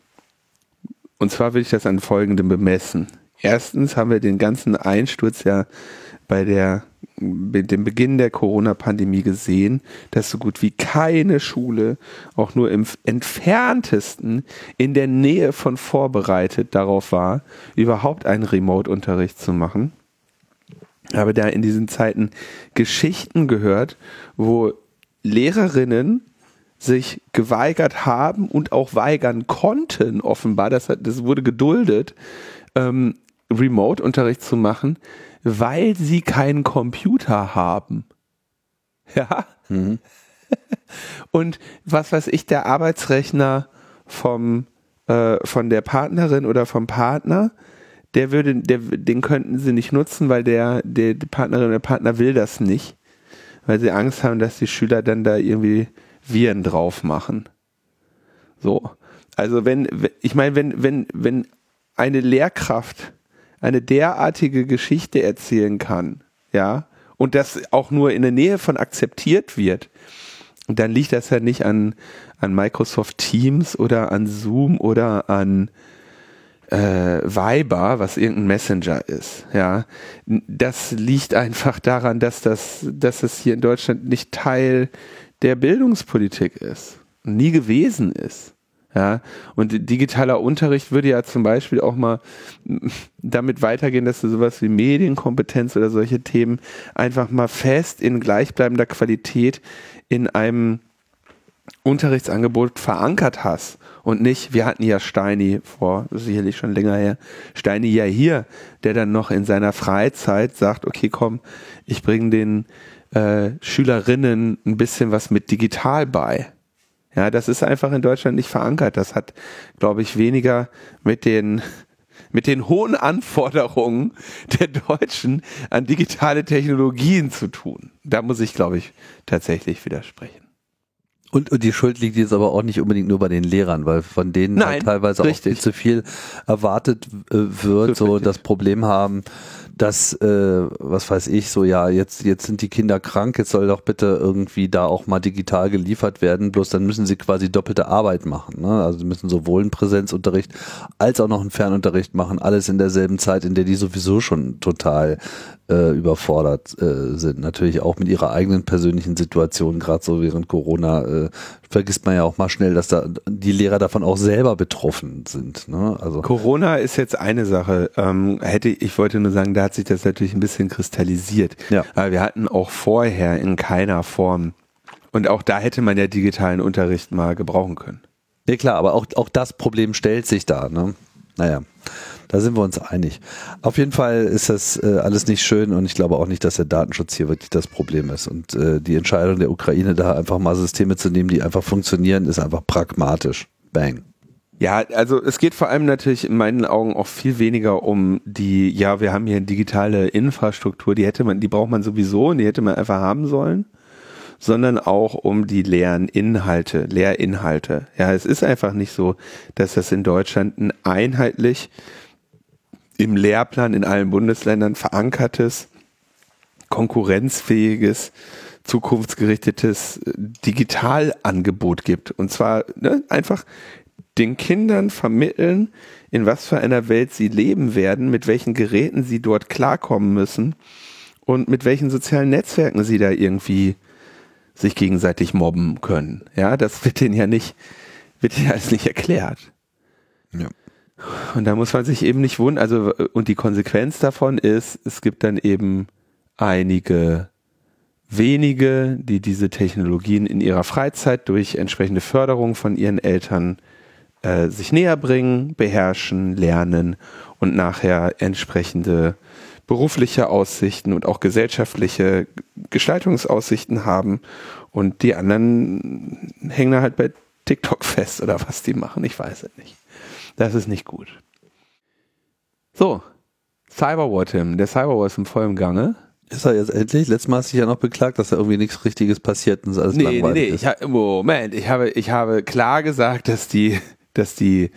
und zwar will ich das an folgendem bemessen. Erstens haben wir den ganzen Einsturz ja bei der mit dem Beginn der Corona-Pandemie gesehen, dass so gut wie keine Schule auch nur im entferntesten in der Nähe von vorbereitet darauf war, überhaupt einen Remote-Unterricht zu machen. Ich habe da in diesen Zeiten Geschichten gehört, wo Lehrerinnen sich geweigert haben und auch weigern konnten, offenbar, das, hat, das wurde geduldet, ähm, Remote-Unterricht zu machen, weil sie keinen Computer haben. Ja. Mhm. *laughs* und was weiß ich, der Arbeitsrechner vom, äh, von der Partnerin oder vom Partner, der würde, der, den könnten sie nicht nutzen, weil der, der, die Partnerin oder der Partner will das nicht, weil sie Angst haben, dass die Schüler dann da irgendwie Viren drauf machen. So. Also wenn, ich meine, wenn, wenn, wenn eine Lehrkraft eine derartige Geschichte erzählen kann, ja, und das auch nur in der Nähe von akzeptiert wird, dann liegt das ja nicht an, an Microsoft Teams oder an Zoom oder an äh, Viber, was irgendein Messenger ist, ja. Das liegt einfach daran, dass das, dass das hier in Deutschland nicht Teil der Bildungspolitik ist, nie gewesen ist. Ja, und digitaler Unterricht würde ja zum Beispiel auch mal damit weitergehen, dass du sowas wie Medienkompetenz oder solche Themen einfach mal fest in gleichbleibender Qualität in einem Unterrichtsangebot verankert hast und nicht, wir hatten ja Steini vor, sicherlich schon länger her, Steini ja hier, der dann noch in seiner Freizeit sagt, okay, komm, ich bringe den äh, Schülerinnen ein bisschen was mit digital bei. Ja, das ist einfach in Deutschland nicht verankert. Das hat, glaube ich, weniger mit den *laughs* mit den hohen Anforderungen der Deutschen an digitale Technologien zu tun. Da muss ich, glaube ich, tatsächlich widersprechen.
Und, und die Schuld liegt jetzt aber auch nicht unbedingt nur bei den Lehrern, weil von denen
Nein,
halt teilweise
richtig.
auch viel zu viel erwartet äh, wird, so
richtig.
das Problem haben, dass, äh, was weiß ich, so ja, jetzt, jetzt sind die Kinder krank, jetzt soll doch bitte irgendwie da auch mal digital geliefert werden, bloß dann müssen sie quasi doppelte Arbeit machen. Ne? Also sie müssen sowohl einen Präsenzunterricht als auch noch einen Fernunterricht machen, alles in derselben Zeit, in der die sowieso schon total äh, überfordert äh, sind. Natürlich auch mit ihrer eigenen persönlichen Situation, gerade so während Corona, äh, vergisst man ja auch mal schnell, dass da die Lehrer davon auch selber betroffen sind. Ne? Also
Corona ist jetzt eine Sache. Ähm, hätte ich wollte nur sagen, da hat sich das natürlich ein bisschen kristallisiert.
Ja.
Aber wir hatten auch vorher in keiner Form und auch da hätte man ja digitalen Unterricht mal gebrauchen können.
Ja klar, aber auch, auch das Problem stellt sich da. Ne? Naja, da sind wir uns einig. Auf jeden Fall ist das äh, alles nicht schön und ich glaube auch nicht, dass der Datenschutz hier wirklich das Problem ist. Und äh, die Entscheidung der Ukraine, da einfach mal Systeme zu nehmen, die einfach funktionieren, ist einfach pragmatisch. Bang.
Ja, also es geht vor allem natürlich in meinen Augen auch viel weniger um die, ja, wir haben hier eine digitale Infrastruktur, die hätte man, die braucht man sowieso und die hätte man einfach haben sollen, sondern auch um die leeren Inhalte, Lehrinhalte. Ja, es ist einfach nicht so, dass das in Deutschland ein einheitlich im Lehrplan in allen Bundesländern verankertes, konkurrenzfähiges, zukunftsgerichtetes äh, Digitalangebot gibt. Und zwar ne, einfach den Kindern vermitteln, in was für einer Welt sie leben werden, mit welchen Geräten sie dort klarkommen müssen und mit welchen sozialen Netzwerken sie da irgendwie sich gegenseitig mobben können. Ja, das wird denen ja nicht, wird denen alles nicht erklärt.
Ja.
Und da muss man sich eben nicht wundern, also und die Konsequenz davon ist, es gibt dann eben einige wenige, die diese Technologien in ihrer Freizeit durch entsprechende Förderung von ihren Eltern äh, sich näher bringen, beherrschen, lernen und nachher entsprechende berufliche Aussichten und auch gesellschaftliche Gestaltungsaussichten haben und die anderen hängen da halt bei TikTok fest oder was die machen, ich weiß es nicht. Das ist nicht gut. So, Cyberwar, Tim. Der Cyberwar ist im vollen Gange.
Ist er jetzt endlich? Letztes Mal hast du dich ja noch beklagt, dass da irgendwie nichts Richtiges passiert und es alles
Nee, nee,
langweilig
nee.
ist.
Ich ha Moment, ich habe, ich habe klar gesagt, dass die, dass die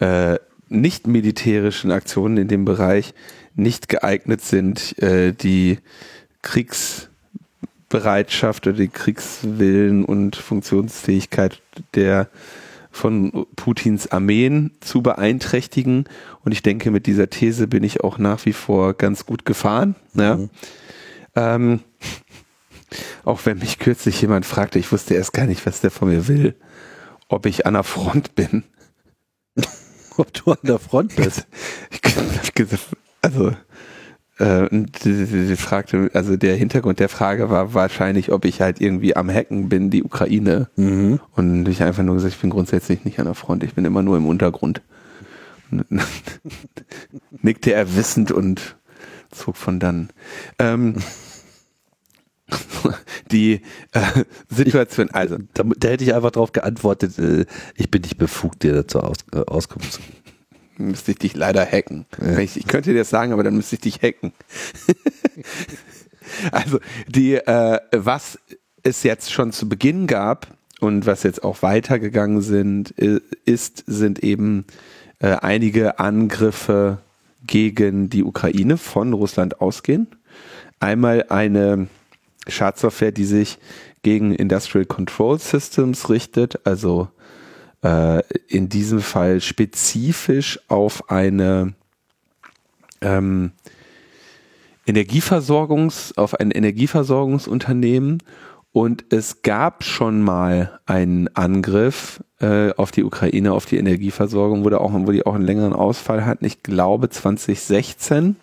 äh, nicht militärischen Aktionen in dem Bereich nicht geeignet sind, äh, die Kriegsbereitschaft oder die Kriegswillen und Funktionsfähigkeit der von Putins Armeen zu beeinträchtigen. Und ich denke, mit dieser These bin ich auch nach wie vor ganz gut gefahren. Ja.
Mhm.
Ähm, *laughs* auch wenn mich kürzlich jemand fragte, ich wusste erst gar nicht, was der von mir will, ob ich an der Front bin. *laughs*
Ob du an der Front bist. *laughs*
Ich, also, äh, und die, die, die fragte, also der Hintergrund der Frage war wahrscheinlich, ob ich halt irgendwie am Hacken bin, die Ukraine.
Mhm.
Und ich einfach nur gesagt, ich bin grundsätzlich nicht an der Front, ich bin immer nur im Untergrund. Und *laughs* Nickte er wissend und zog von dann. Ähm, *laughs* die äh, Situation, also
Da, da hätte ich einfach darauf geantwortet, äh, ich bin nicht befugt, dir dazu aus, äh, Auskunft zu geben.
Müsste ich dich leider hacken.
Ja.
Ich, ich könnte dir das sagen, aber dann müsste ich dich hacken. *laughs* also die, äh, was es jetzt schon zu Beginn gab und was jetzt auch weitergegangen sind, ist, sind eben äh, einige Angriffe gegen die Ukraine von Russland ausgehen. Einmal eine Schadsoftware, die sich gegen Industrial Control Systems richtet, also äh, in diesem Fall spezifisch auf eine ähm, Energieversorgungs, auf ein Energieversorgungsunternehmen und es gab schon mal einen Angriff äh, auf die Ukraine, auf die Energieversorgung, wo, auch, wo die auch einen längeren Ausfall hatten. Ich glaube 2016.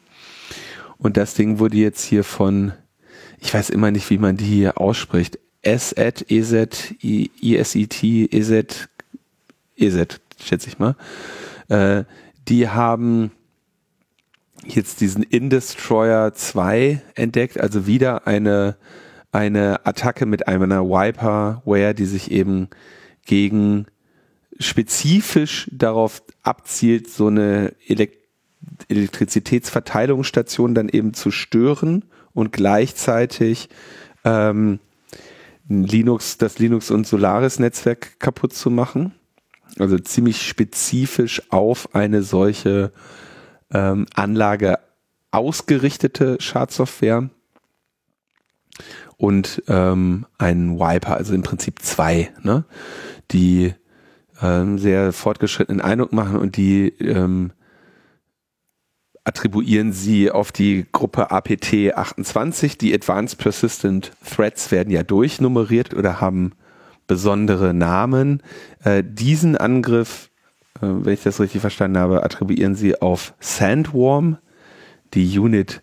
Und das Ding wurde jetzt hier von, ich weiß immer nicht, wie man die hier ausspricht. SET, EZ, I- ISET, EZ, schätze ich mal. Äh, die haben jetzt diesen Indestroyer 2 entdeckt, also wieder eine, eine Attacke mit einer Wiperware, die sich eben gegen spezifisch darauf abzielt, so eine Elekt Elektrizitätsverteilungsstation dann eben zu stören und gleichzeitig ähm, Linux, das Linux und Solaris Netzwerk kaputt zu machen. Also ziemlich spezifisch auf eine solche ähm, Anlage ausgerichtete Schadsoftware und ähm, ein Wiper, also im Prinzip zwei, ne, die ähm, sehr fortgeschrittenen Eindruck machen und die ähm, attribuieren sie auf die Gruppe APT 28. Die Advanced Persistent Threats werden ja durchnummeriert oder haben besondere Namen. Äh, diesen Angriff, äh, wenn ich das richtig verstanden habe, attribuieren sie auf Sandworm, die Unit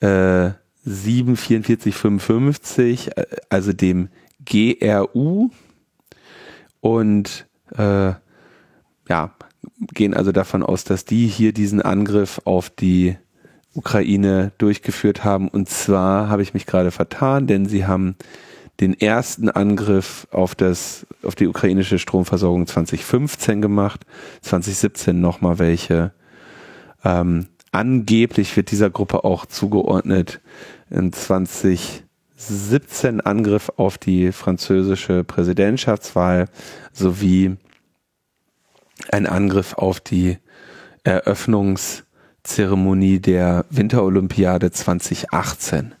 äh, 74455, äh, also dem GRU. Und äh, ja, gehen also davon aus, dass die hier diesen Angriff auf die Ukraine durchgeführt haben. Und zwar habe ich mich gerade vertan, denn sie haben den ersten Angriff auf das, auf die ukrainische Stromversorgung 2015 gemacht, 2017 nochmal welche. Ähm, angeblich wird dieser Gruppe auch zugeordnet in 2017 Angriff auf die französische Präsidentschaftswahl sowie ein Angriff auf die Eröffnungszeremonie der Winterolympiade 2018.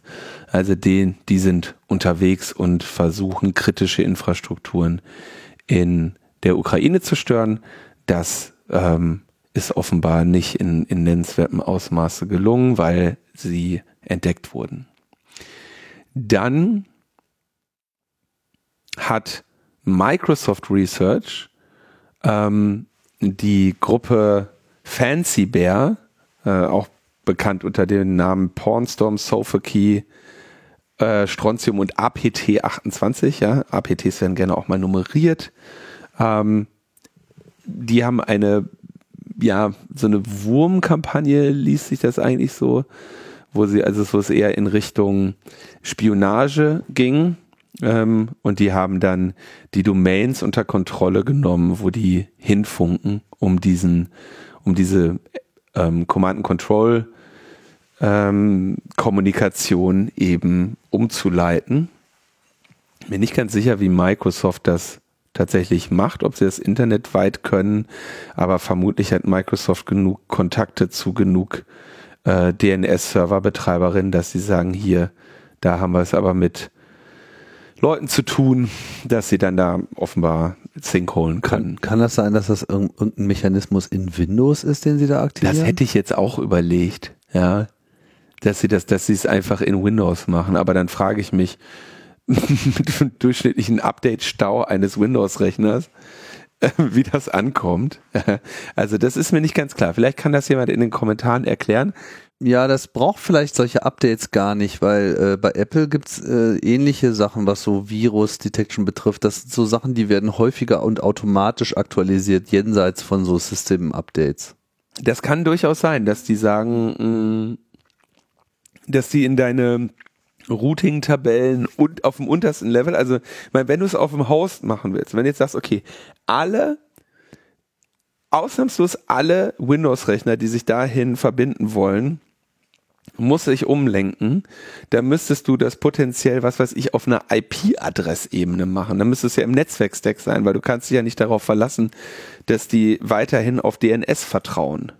Also den, die sind unterwegs und versuchen kritische Infrastrukturen in der Ukraine zu stören. Das ähm, ist offenbar nicht in, in nennenswertem Ausmaße gelungen, weil sie entdeckt wurden. Dann hat Microsoft Research ähm, die Gruppe Fancy Bear, äh, auch bekannt unter dem Namen Pornstorm, Sofa Key, äh, Strontium und APT 28, ja, APTs werden gerne auch mal nummeriert. Ähm, die haben eine, ja, so eine Wurmkampagne, liest sich das eigentlich so, wo sie, also wo es eher in Richtung Spionage ging. Ähm, und die haben dann die Domains unter Kontrolle genommen, wo die hinfunken, um diesen, um diese ähm, Command and Control ähm, Kommunikation eben umzuleiten. Bin nicht ganz sicher, wie Microsoft das tatsächlich macht, ob sie das Internet weit können, aber vermutlich hat Microsoft genug Kontakte zu genug äh, DNS-Serverbetreiberinnen, dass sie sagen, hier, da haben wir es aber mit Leuten zu tun, dass sie dann da offenbar Sync holen können.
Kann, kann das sein, dass das irgendein Mechanismus in Windows ist, den sie da aktivieren?
Das hätte ich jetzt auch überlegt, ja. Dass sie das, dass sie es einfach in Windows machen. Aber dann frage ich mich, *laughs* mit dem durchschnittlichen Update-Stau eines Windows-Rechners, wie das ankommt. *laughs* Also das ist mir nicht ganz klar. Vielleicht kann das jemand in den Kommentaren erklären.
Ja, das braucht vielleicht solche Updates gar nicht, weil äh, bei Apple gibt's äh, ähnliche Sachen, was so Virus-Detection betrifft. Das sind so Sachen, die werden häufiger und automatisch aktualisiert, jenseits von so System-Updates.
Das kann durchaus sein, dass die sagen, mh, mm, dass die in deine Routing-Tabellen und auf dem untersten Level, also wenn du es auf dem Host machen willst, wenn du jetzt sagst, okay, alle ausnahmslos alle Windows-Rechner, die sich dahin verbinden wollen, muss sich umlenken, da müsstest du das potenziell, was weiß ich, auf einer IP-Adressebene machen. Da müsste es ja im Netzwerkstack sein, weil du kannst dich ja nicht darauf verlassen, dass die weiterhin auf DNS vertrauen.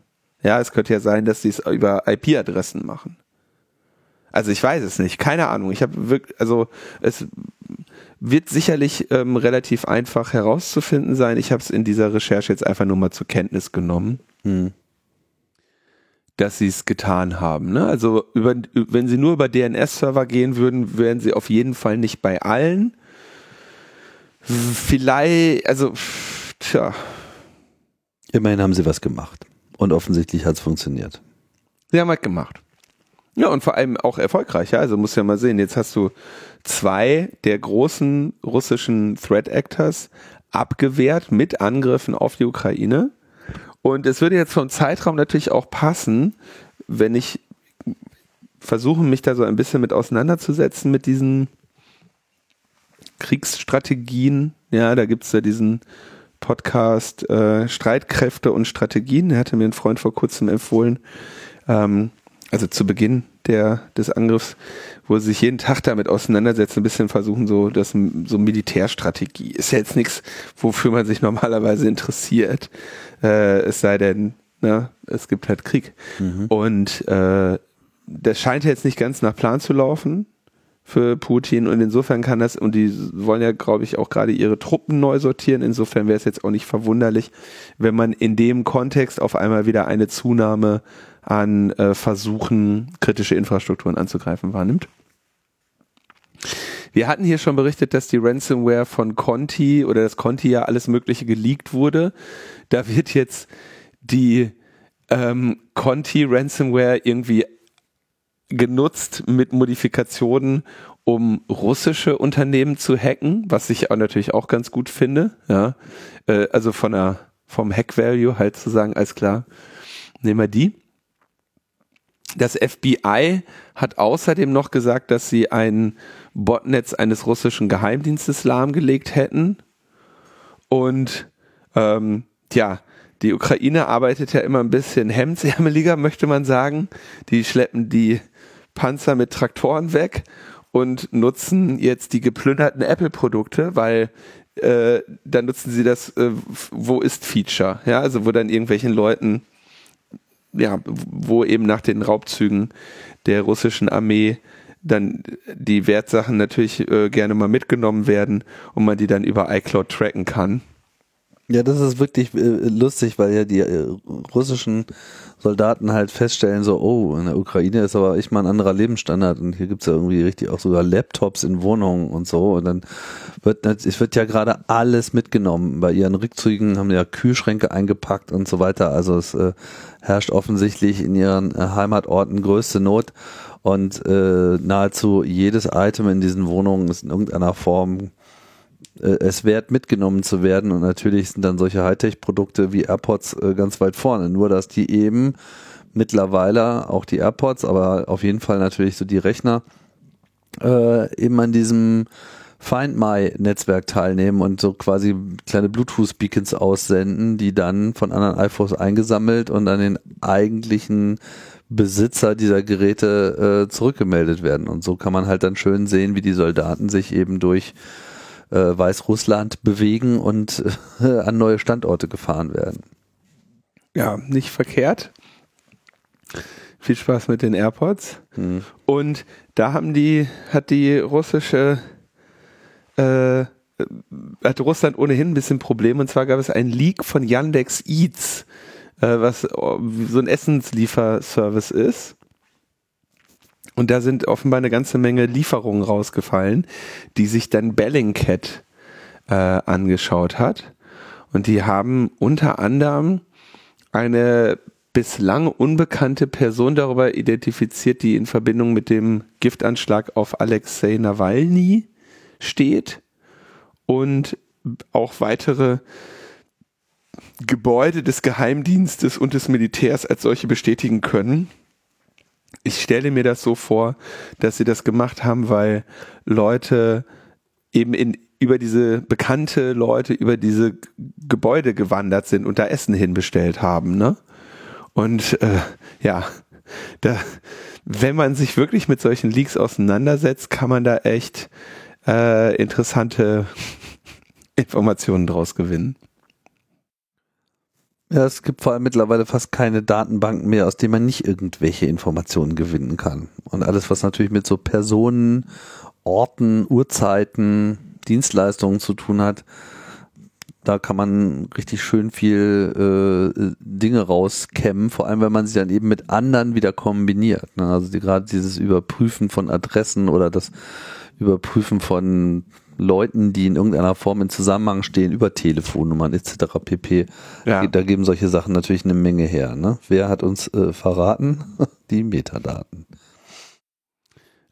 Ja, es könnte ja sein, dass die es über IP-Adressen machen. Also ich weiß es nicht, keine Ahnung. Ich habe wirklich, also es wird sicherlich ähm, relativ einfach herauszufinden sein. Ich habe es in dieser Recherche jetzt einfach nur mal zur Kenntnis genommen. Hm dass sie es getan haben. Ne? Also über, wenn sie nur über DNS-Server gehen würden, wären sie auf jeden Fall nicht bei allen. Vielleicht, also, tja.
Immerhin haben sie was gemacht. Und offensichtlich hat es funktioniert.
Sie haben was gemacht. Ja, und vor allem auch erfolgreich. Ja? Also muss ja mal sehen, jetzt hast du zwei der großen russischen Threat Actors abgewehrt mit Angriffen auf die Ukraine. Und es würde jetzt vom Zeitraum natürlich auch passen, wenn ich versuche, mich da so ein bisschen mit auseinanderzusetzen mit diesen Kriegsstrategien. Ja, da gibt es ja diesen Podcast äh, Streitkräfte und Strategien. Der hatte mir ein Freund vor kurzem empfohlen. Ähm, also zu Beginn der, des Angriffs, wo sie sich jeden Tag damit auseinandersetzen, ein bisschen versuchen, so, das, so Militärstrategie. Ist ja jetzt nichts, wofür man sich normalerweise interessiert. Äh, es sei denn, ne, es gibt halt Krieg. Mhm. Und äh, das scheint jetzt nicht ganz nach Plan zu laufen für Putin und insofern kann das, und die wollen ja, glaube ich, auch gerade ihre Truppen neu sortieren, insofern wäre es jetzt auch nicht verwunderlich, wenn man in dem Kontext auf einmal wieder eine Zunahme an äh, Versuchen, kritische Infrastrukturen anzugreifen wahrnimmt. Wir hatten hier schon berichtet, dass die Ransomware von Conti oder das Conti ja alles Mögliche geleakt wurde. Da wird jetzt die ähm, Conti Ransomware irgendwie genutzt mit Modifikationen, um russische Unternehmen zu hacken, was ich auch natürlich auch ganz gut finde. Ja, äh, also von der vom Hack Value halt zu sagen, alles klar, nehmen wir die. Das FBI hat außerdem noch gesagt, dass sie ein Botnetz eines russischen Geheimdienstes lahmgelegt hätten. Und ähm, ja, die Ukraine arbeitet ja immer ein bisschen hemdsärmeliger, *laughs* möchte man sagen. Die schleppen die Panzer mit Traktoren weg und nutzen jetzt die geplünderten Apple-Produkte, weil äh, dann nutzen sie das äh, Wo ist Feature, ja, also wo dann irgendwelchen Leuten ja, wo eben nach den Raubzügen der russischen Armee dann die Wertsachen natürlich äh, gerne mal mitgenommen werden und man die dann über iCloud tracken kann.
Ja, das ist wirklich äh, lustig, weil ja die äh, russischen Soldaten halt feststellen, so, oh, in der Ukraine ist aber echt mal ein anderer Lebensstandard und hier gibt's ja irgendwie richtig auch sogar Laptops in Wohnungen und so und dann wird, es wird ja gerade alles mitgenommen. Bei ihren Rückzügen haben ja Kühlschränke eingepackt und so weiter. Also es äh, herrscht offensichtlich in ihren äh, Heimatorten größte Not und äh, nahezu jedes Item in diesen Wohnungen ist in irgendeiner Form äh, es wert, mitgenommen zu werden. Und natürlich sind dann solche Hightech-Produkte wie AirPods äh, ganz weit vorne. Nur, dass die eben mittlerweile auch die AirPods, aber auf jeden Fall natürlich so die Rechner äh, eben an diesem Find My Netzwerk teilnehmen und so quasi kleine Bluetooth Beacons aussenden, die dann von anderen iPhones eingesammelt und an den eigentlichen Besitzer dieser Geräte äh, zurückgemeldet werden. Und so kann man halt dann schön sehen, wie die Soldaten sich eben durch äh, Weißrussland bewegen und äh, *laughs* an neue Standorte gefahren werden.
Ja, nicht verkehrt. Viel Spaß mit den AirPods. Hm. Und da haben die, hat die russische, äh, hat Russland ohnehin ein bisschen Probleme. Und zwar gab es einen Leak von Yandex Eats, äh, was so ein Essenslieferservice ist. Und da sind offenbar eine ganze Menge Lieferungen rausgefallen, die sich dann Bellingcat äh, angeschaut hat. Und die haben unter anderem eine bislang unbekannte Person darüber identifiziert, die in Verbindung mit dem Giftanschlag auf Alexei Nawalny steht und auch weitere Gebäude des Geheimdienstes und des Militärs als solche bestätigen können ich stelle mir das so vor, dass sie das gemacht haben, weil Leute eben in, über diese bekannte Leute über diese Gebäude gewandert sind und da Essen hinbestellt haben, ne? Und äh, ja, da, wenn man sich wirklich mit solchen Leaks auseinandersetzt, kann man da echt äh, interessante *laughs* Informationen draus gewinnen.
Ja, es gibt vor allem mittlerweile fast keine Datenbanken mehr, aus denen man nicht irgendwelche Informationen gewinnen kann. Und alles, was natürlich mit so Personen, Orten, Uhrzeiten, Dienstleistungen zu tun hat, da kann man richtig schön viel äh, Dinge rauskämmen, vor allem wenn man sie dann eben mit anderen wieder kombiniert. Ne? Also die, gerade dieses Überprüfen von Adressen oder das Überprüfen von Leuten, die in irgendeiner Form in Zusammenhang stehen, über Telefonnummern etc. pp. Ja. Da geben solche Sachen natürlich eine Menge her. Ne? Wer hat uns äh, verraten? *laughs* Die Metadaten.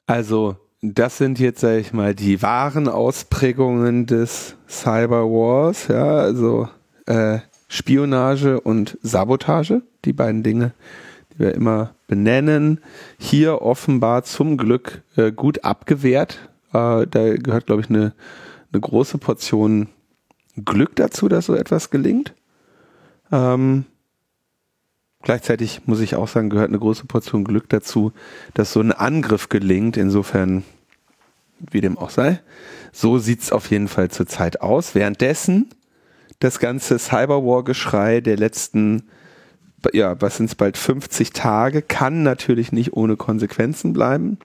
Also, das sind jetzt, sag ich mal, die wahren Ausprägungen des Cyberwars, ja, also äh, Spionage und Sabotage, die beiden Dinge, die wir immer benennen. Hier offenbar zum Glück äh, gut abgewehrt äh, da gehört, glaube ich, eine, eine große Portion Glück dazu, dass so etwas gelingt. Ähm, Gleichzeitig muss ich auch sagen, gehört eine große Portion Glück dazu, dass so ein Angriff gelingt. Insofern, wie dem auch sei. So sieht's auf jeden Fall zurzeit aus. Währenddessen das ganze Cyberwar-Geschrei der letzten, ja, was sind's bald 50 Tage, kann natürlich nicht ohne Konsequenzen bleiben.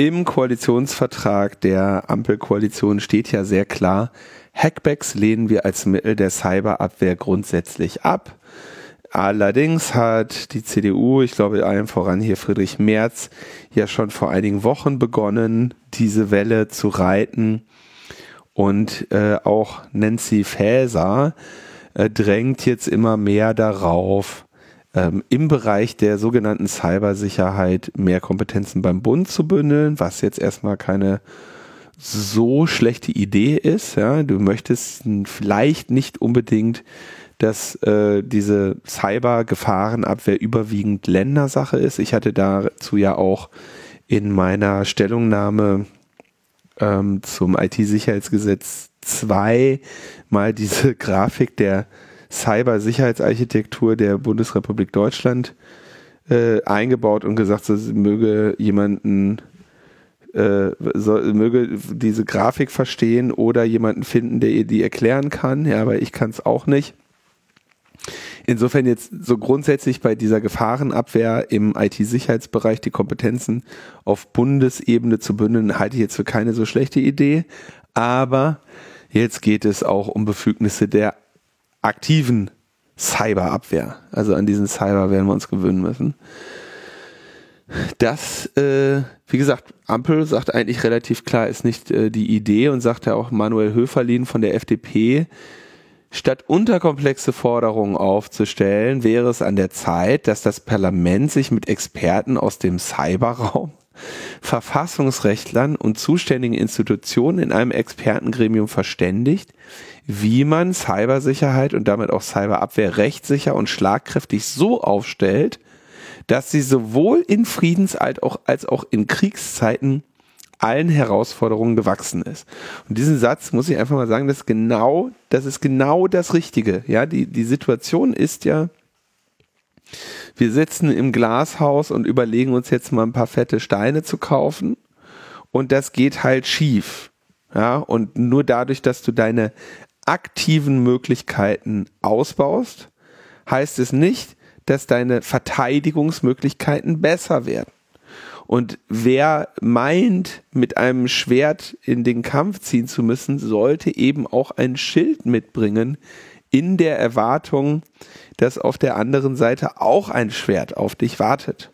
Im Koalitionsvertrag der Ampelkoalition steht ja sehr klar, Hackbacks lehnen wir als Mittel der Cyberabwehr grundsätzlich ab. Allerdings hat die CDU, ich glaube allem voran hier Friedrich Merz, ja schon vor einigen Wochen begonnen, diese Welle zu reiten. Und äh, auch Nancy Faeser äh, drängt jetzt immer mehr darauf, ähm, im Bereich der sogenannten Cybersicherheit mehr Kompetenzen beim Bund zu bündeln, was jetzt erstmal keine so schlechte Idee ist. Ja, du möchtest vielleicht nicht unbedingt, dass äh, diese Cyber-Gefahrenabwehr überwiegend Ländersache ist. Ich hatte dazu ja auch in meiner Stellungnahme ähm, zum IT-Sicherheitsgesetz 2 mal diese Grafik der Cyber-Sicherheitsarchitektur der Bundesrepublik Deutschland äh, eingebaut und gesagt, so möge jemanden äh, soll, möge diese Grafik verstehen oder jemanden finden, der ihr die erklären kann. Ja, aber ich kann es auch nicht. Insofern jetzt so grundsätzlich bei dieser Gefahrenabwehr im IT-Sicherheitsbereich die Kompetenzen auf Bundesebene zu bündeln, halte ich jetzt für keine so schlechte Idee. Aber jetzt geht es auch um Befugnisse der aktiven Cyberabwehr. Also an diesen Cyber werden wir uns gewöhnen müssen. Das, äh, wie gesagt, Ampel sagt eigentlich relativ klar, ist nicht äh, die Idee und sagt ja auch Manuel Höferlin von der FDP, statt unterkomplexe Forderungen aufzustellen, wäre es an der Zeit, dass das Parlament sich mit Experten aus dem Cyberraum, Verfassungsrechtlern und zuständigen Institutionen in einem Expertengremium verständigt, wie man Cybersicherheit und damit auch Cyberabwehr rechtssicher und schlagkräftig so aufstellt, dass sie sowohl in Friedens- als auch in Kriegszeiten allen Herausforderungen gewachsen ist. Und diesen Satz muss ich einfach mal sagen, das ist genau, das ist genau das Richtige. Ja, die, die Situation ist ja, wir sitzen im Glashaus und überlegen uns jetzt mal ein paar fette Steine zu kaufen. Und das geht halt schief. Ja, und nur dadurch, dass du deine aktiven Möglichkeiten ausbaust, heißt es nicht, dass deine Verteidigungsmöglichkeiten besser werden. Und wer meint, mit einem Schwert in den Kampf ziehen zu müssen, sollte eben auch ein Schild mitbringen, in der Erwartung, dass auf der anderen Seite auch ein Schwert auf dich wartet.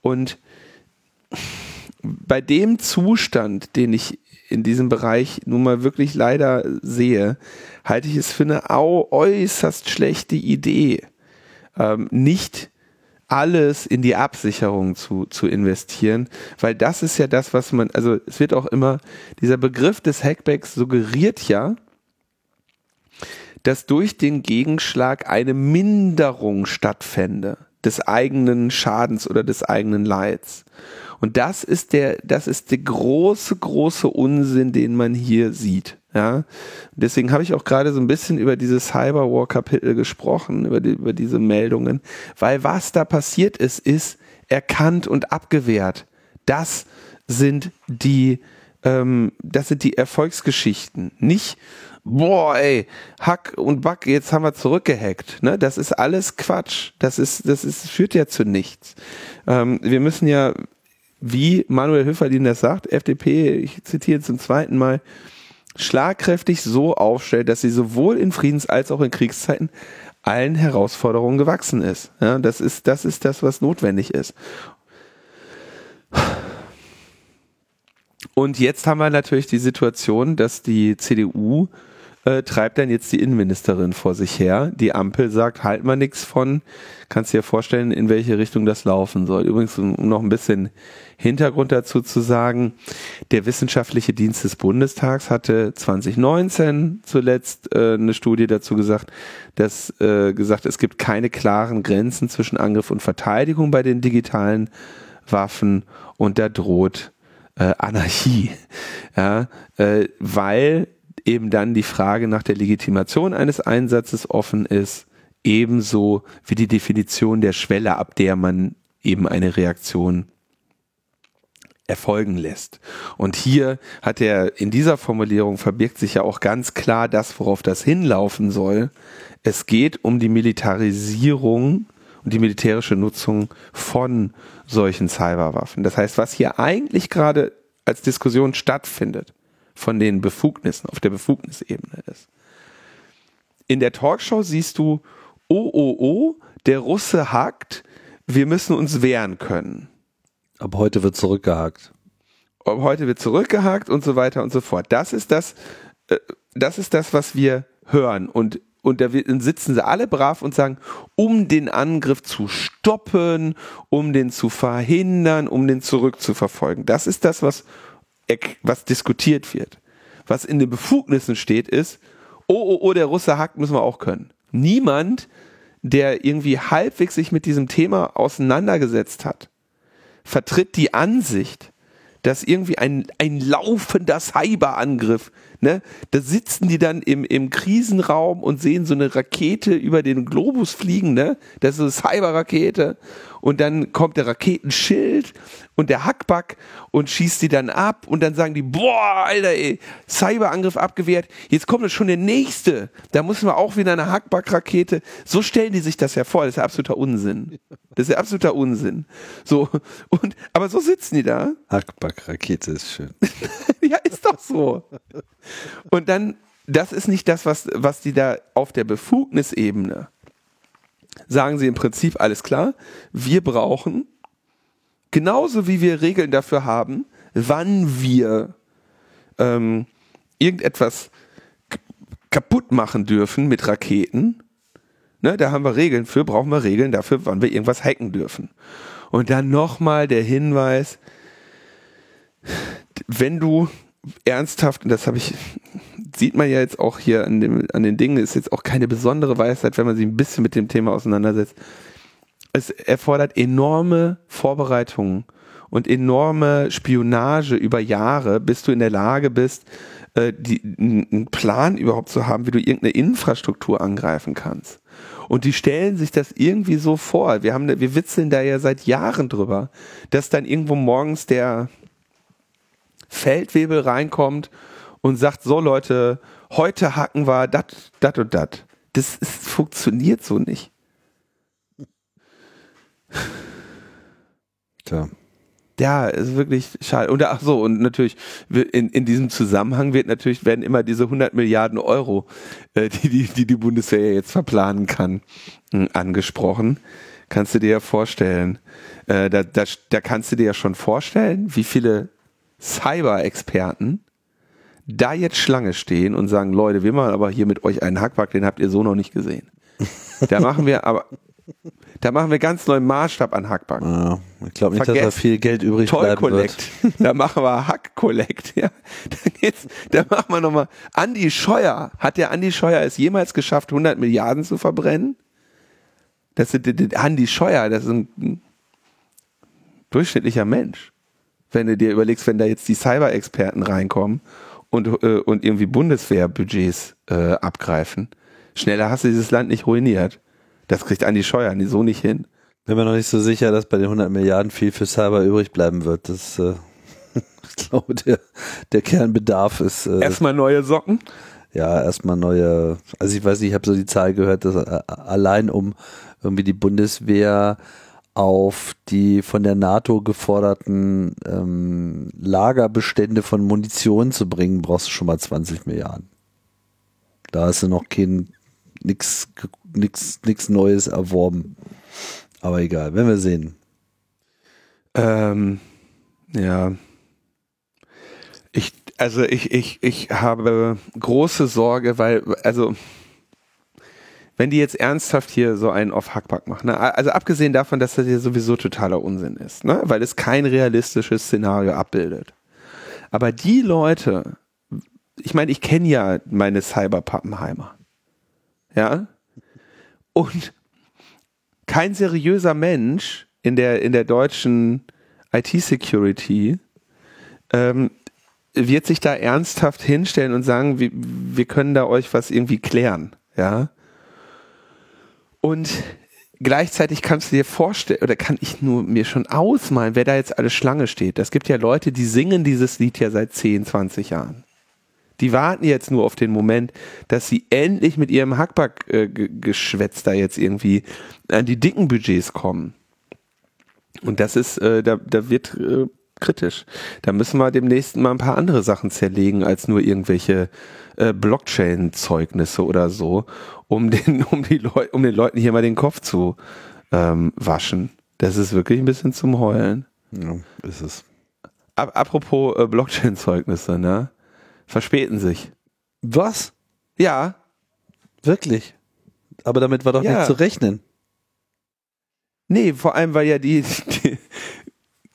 Und bei dem Zustand, den ich in diesem Bereich nun mal wirklich leider sehe, halte ich es für eine äußerst schlechte Idee, ähm, nicht alles in die Absicherung zu, zu investieren, weil das ist ja das, was man, also es wird auch immer, dieser Begriff des Hackbacks suggeriert ja, dass durch den Gegenschlag eine Minderung stattfände des eigenen Schadens oder des eigenen Leids. Und das ist der, das ist der große, große Unsinn, den man hier sieht. Ja, deswegen habe ich auch gerade so ein bisschen über dieses Cyberwar-Kapitel gesprochen, über, die, über diese Meldungen, weil was da passiert ist, ist erkannt und abgewehrt. Das sind die, ähm, das sind die Erfolgsgeschichten. Nicht, boah, ey, Hack und Back, jetzt haben wir zurückgehackt. Ne? Das ist alles Quatsch. Das ist, das ist, führt ja zu nichts. Ähm, wir müssen ja, wie Manuel Höferlin das sagt, FDP, ich zitiere zum zweiten Mal, schlagkräftig so aufstellt, dass sie sowohl in Friedens- als auch in Kriegszeiten allen Herausforderungen gewachsen ist. Ja, das ist, das ist das, was notwendig ist. Und jetzt haben wir natürlich die Situation, dass die CDU äh, treibt dann jetzt die Innenministerin vor sich her. Die Ampel sagt, halt mal nichts von. Kannst dir vorstellen, in welche Richtung das laufen soll. Übrigens, um noch ein bisschen Hintergrund dazu zu sagen, der Wissenschaftliche Dienst des Bundestags hatte 2019 zuletzt äh, eine Studie dazu gesagt, dass äh, gesagt, es gibt keine klaren Grenzen zwischen Angriff und Verteidigung bei den digitalen Waffen und da droht äh, Anarchie, ja, äh, weil eben dann die Frage nach der Legitimation eines Einsatzes offen ist ebenso wie die Definition der Schwelle, ab der man eben eine Reaktion erfolgen lässt. Und hier hat er in dieser Formulierung verbirgt sich ja auch ganz klar das, worauf das hinlaufen soll. Es geht um die Militarisierung und die militärische Nutzung von solchen Cyberwaffen. Das heißt, was hier eigentlich gerade als Diskussion stattfindet von den Befugnissen auf der Befugnisebene ist. In der Talkshow siehst du, oh, oh, oh, der Russe hakt, wir müssen uns wehren können.
Ab heute wird zurückgehakt.
Ab heute wird zurückgehakt und so weiter und so fort. Das ist das, äh, das ist das, was wir hören. Und, und da sitzen sie alle brav und sagen, um den Angriff zu stoppen, um den zu verhindern, um den zurückzuverfolgen. Das ist das, was, was diskutiert wird. Was in den Befugnissen steht, ist, oh, oh, oh, der Russe hackt, müssen wir auch können. Niemand, der irgendwie halbwegs sich mit diesem Thema auseinandergesetzt hat, vertritt die Ansicht, dass irgendwie ein, ein laufender Cyberangriff, ne, da sitzen die dann im, im Krisenraum und sehen so eine Rakete über den Globus fliegen, ne, das ist eine Cyberrakete und dann kommt der Raketenschild und der Hackback und schießt die dann ab und dann sagen die, boah, Alter, ey, Cyberangriff abgewehrt, jetzt kommt schon der nächste, da müssen wir auch wieder eine Hackback-Rakete. So stellen die sich das ja vor, das ist ja absoluter Unsinn. Das ist ja absoluter Unsinn. So, und, aber so sitzen die da.
Hackback-Rakete ist schön. *laughs*
ja, ist doch so. Und dann, das ist nicht das, was, was die da auf der Befugnisebene sagen sie im Prinzip, alles klar, wir brauchen, genauso wie wir Regeln dafür haben, wann wir ähm, irgendetwas kaputt machen dürfen mit Raketen, ne, da haben wir Regeln für, brauchen wir Regeln dafür, wann wir irgendwas hacken dürfen. Und dann nochmal der Hinweis, wenn du ernsthaft, und das habe ich sieht man ja jetzt auch hier an, dem, an den Dingen, ist jetzt auch keine besondere Weisheit, wenn man sich ein bisschen mit dem Thema auseinandersetzt. Es erfordert enorme Vorbereitungen und enorme Spionage über Jahre, bis du in der Lage bist, äh, die, einen Plan überhaupt zu haben, wie du irgendeine Infrastruktur angreifen kannst. Und die stellen sich das irgendwie so vor. Wir haben, wir witzeln da ja seit Jahren drüber, dass dann irgendwo morgens der Feldwebel reinkommt und sagt, so Leute, heute hacken wir dat, dat und dat. Das ist, funktioniert so nicht.
Tja.
Ja, ist wirklich schade. Und ach so, und natürlich in, in diesem Zusammenhang wird natürlich werden immer diese 100 Milliarden Euro, äh, die, die, die die Bundeswehr jetzt verplanen kann, hm, angesprochen. Kannst du dir ja vorstellen. Äh, da, da, da kannst du dir ja schon vorstellen, wie viele Cyber-Experten da jetzt Schlange stehen und sagen, Leute, wir machen aber hier mit euch einen Hackback, den habt ihr so noch nicht gesehen. Da *laughs* machen wir aber, da machen wir ganz neuen Maßstab an Hackback.
Ja, ich glaube nicht, Vergesst, dass da viel Geld übrig Toll bleiben Collect.
wird. *laughs* Da machen wir Hack-Collect. Ja. Da, geht's, da machen wir nochmal. Andi Scheuer, hat der Andi Scheuer es jemals geschafft, 100 Milliarden zu verbrennen? Das ist Andi Scheuer, das ist ein durchschnittlicher Mensch. Wenn du dir überlegst, wenn da jetzt die Cyber-Experten reinkommen und, äh, und irgendwie Bundeswehrbudgets äh, abgreifen. Schneller hast du dieses Land nicht ruiniert. Das kriegt Andi Scheuer so nicht hin.
Bin mir noch nicht so sicher, dass bei den 100 Milliarden viel für Cyber übrig bleiben wird. Das, äh, *laughs* ich glaube, der, der Kernbedarf ist.
Äh, erstmal neue Socken?
Ja, erstmal neue. Also ich weiß nicht, ich habe so die Zahl gehört, dass äh, allein um irgendwie die Bundeswehr auf die von der NATO geforderten ähm, Lagerbestände von Munition zu bringen, brauchst du schon mal 20 Milliarden. Da hast du noch kein nix, Neues erworben. Aber egal, werden wir sehen.
Ähm, ja. Ich, also ich, ich, ich habe große Sorge, weil, also wenn die jetzt ernsthaft hier so einen auf Hackback machen, ne? also abgesehen davon, dass das hier sowieso totaler Unsinn ist, ne? weil es kein realistisches Szenario abbildet. Aber die Leute, ich meine, ich kenne ja meine Cyberpappenheimer, ja, und kein seriöser Mensch in der in der deutschen IT-Security ähm, wird sich da ernsthaft hinstellen und sagen, wir, wir können da euch was irgendwie klären, ja Und gleichzeitig kannst du dir vorstellen, oder kann ich nur mir schon ausmalen, wer da jetzt alles Schlange steht. Es gibt ja Leute, die singen dieses Lied ja seit 10, 20 Jahren. Die warten jetzt nur auf den Moment, dass sie endlich mit ihrem Hackback-Geschwätz da jetzt irgendwie an die dicken Budgets kommen. Und das ist, äh, da, da wird äh, kritisch. Da müssen wir demnächst mal ein paar andere Sachen zerlegen als nur irgendwelche äh, Blockchain-Zeugnisse oder so, um *laughs* den, um die Leute, um den Leuten hier mal den Kopf zu ähm, waschen. Das ist wirklich ein bisschen zum Heulen.
Ja, ist es.
Ap apropos äh, Blockchain-Zeugnisse, ne? Verspäten sich.
Was?
Ja.
Wirklich? Aber damit war doch
Ja.
nicht zu rechnen.
Nee, vor allem, weil ja die, *laughs* die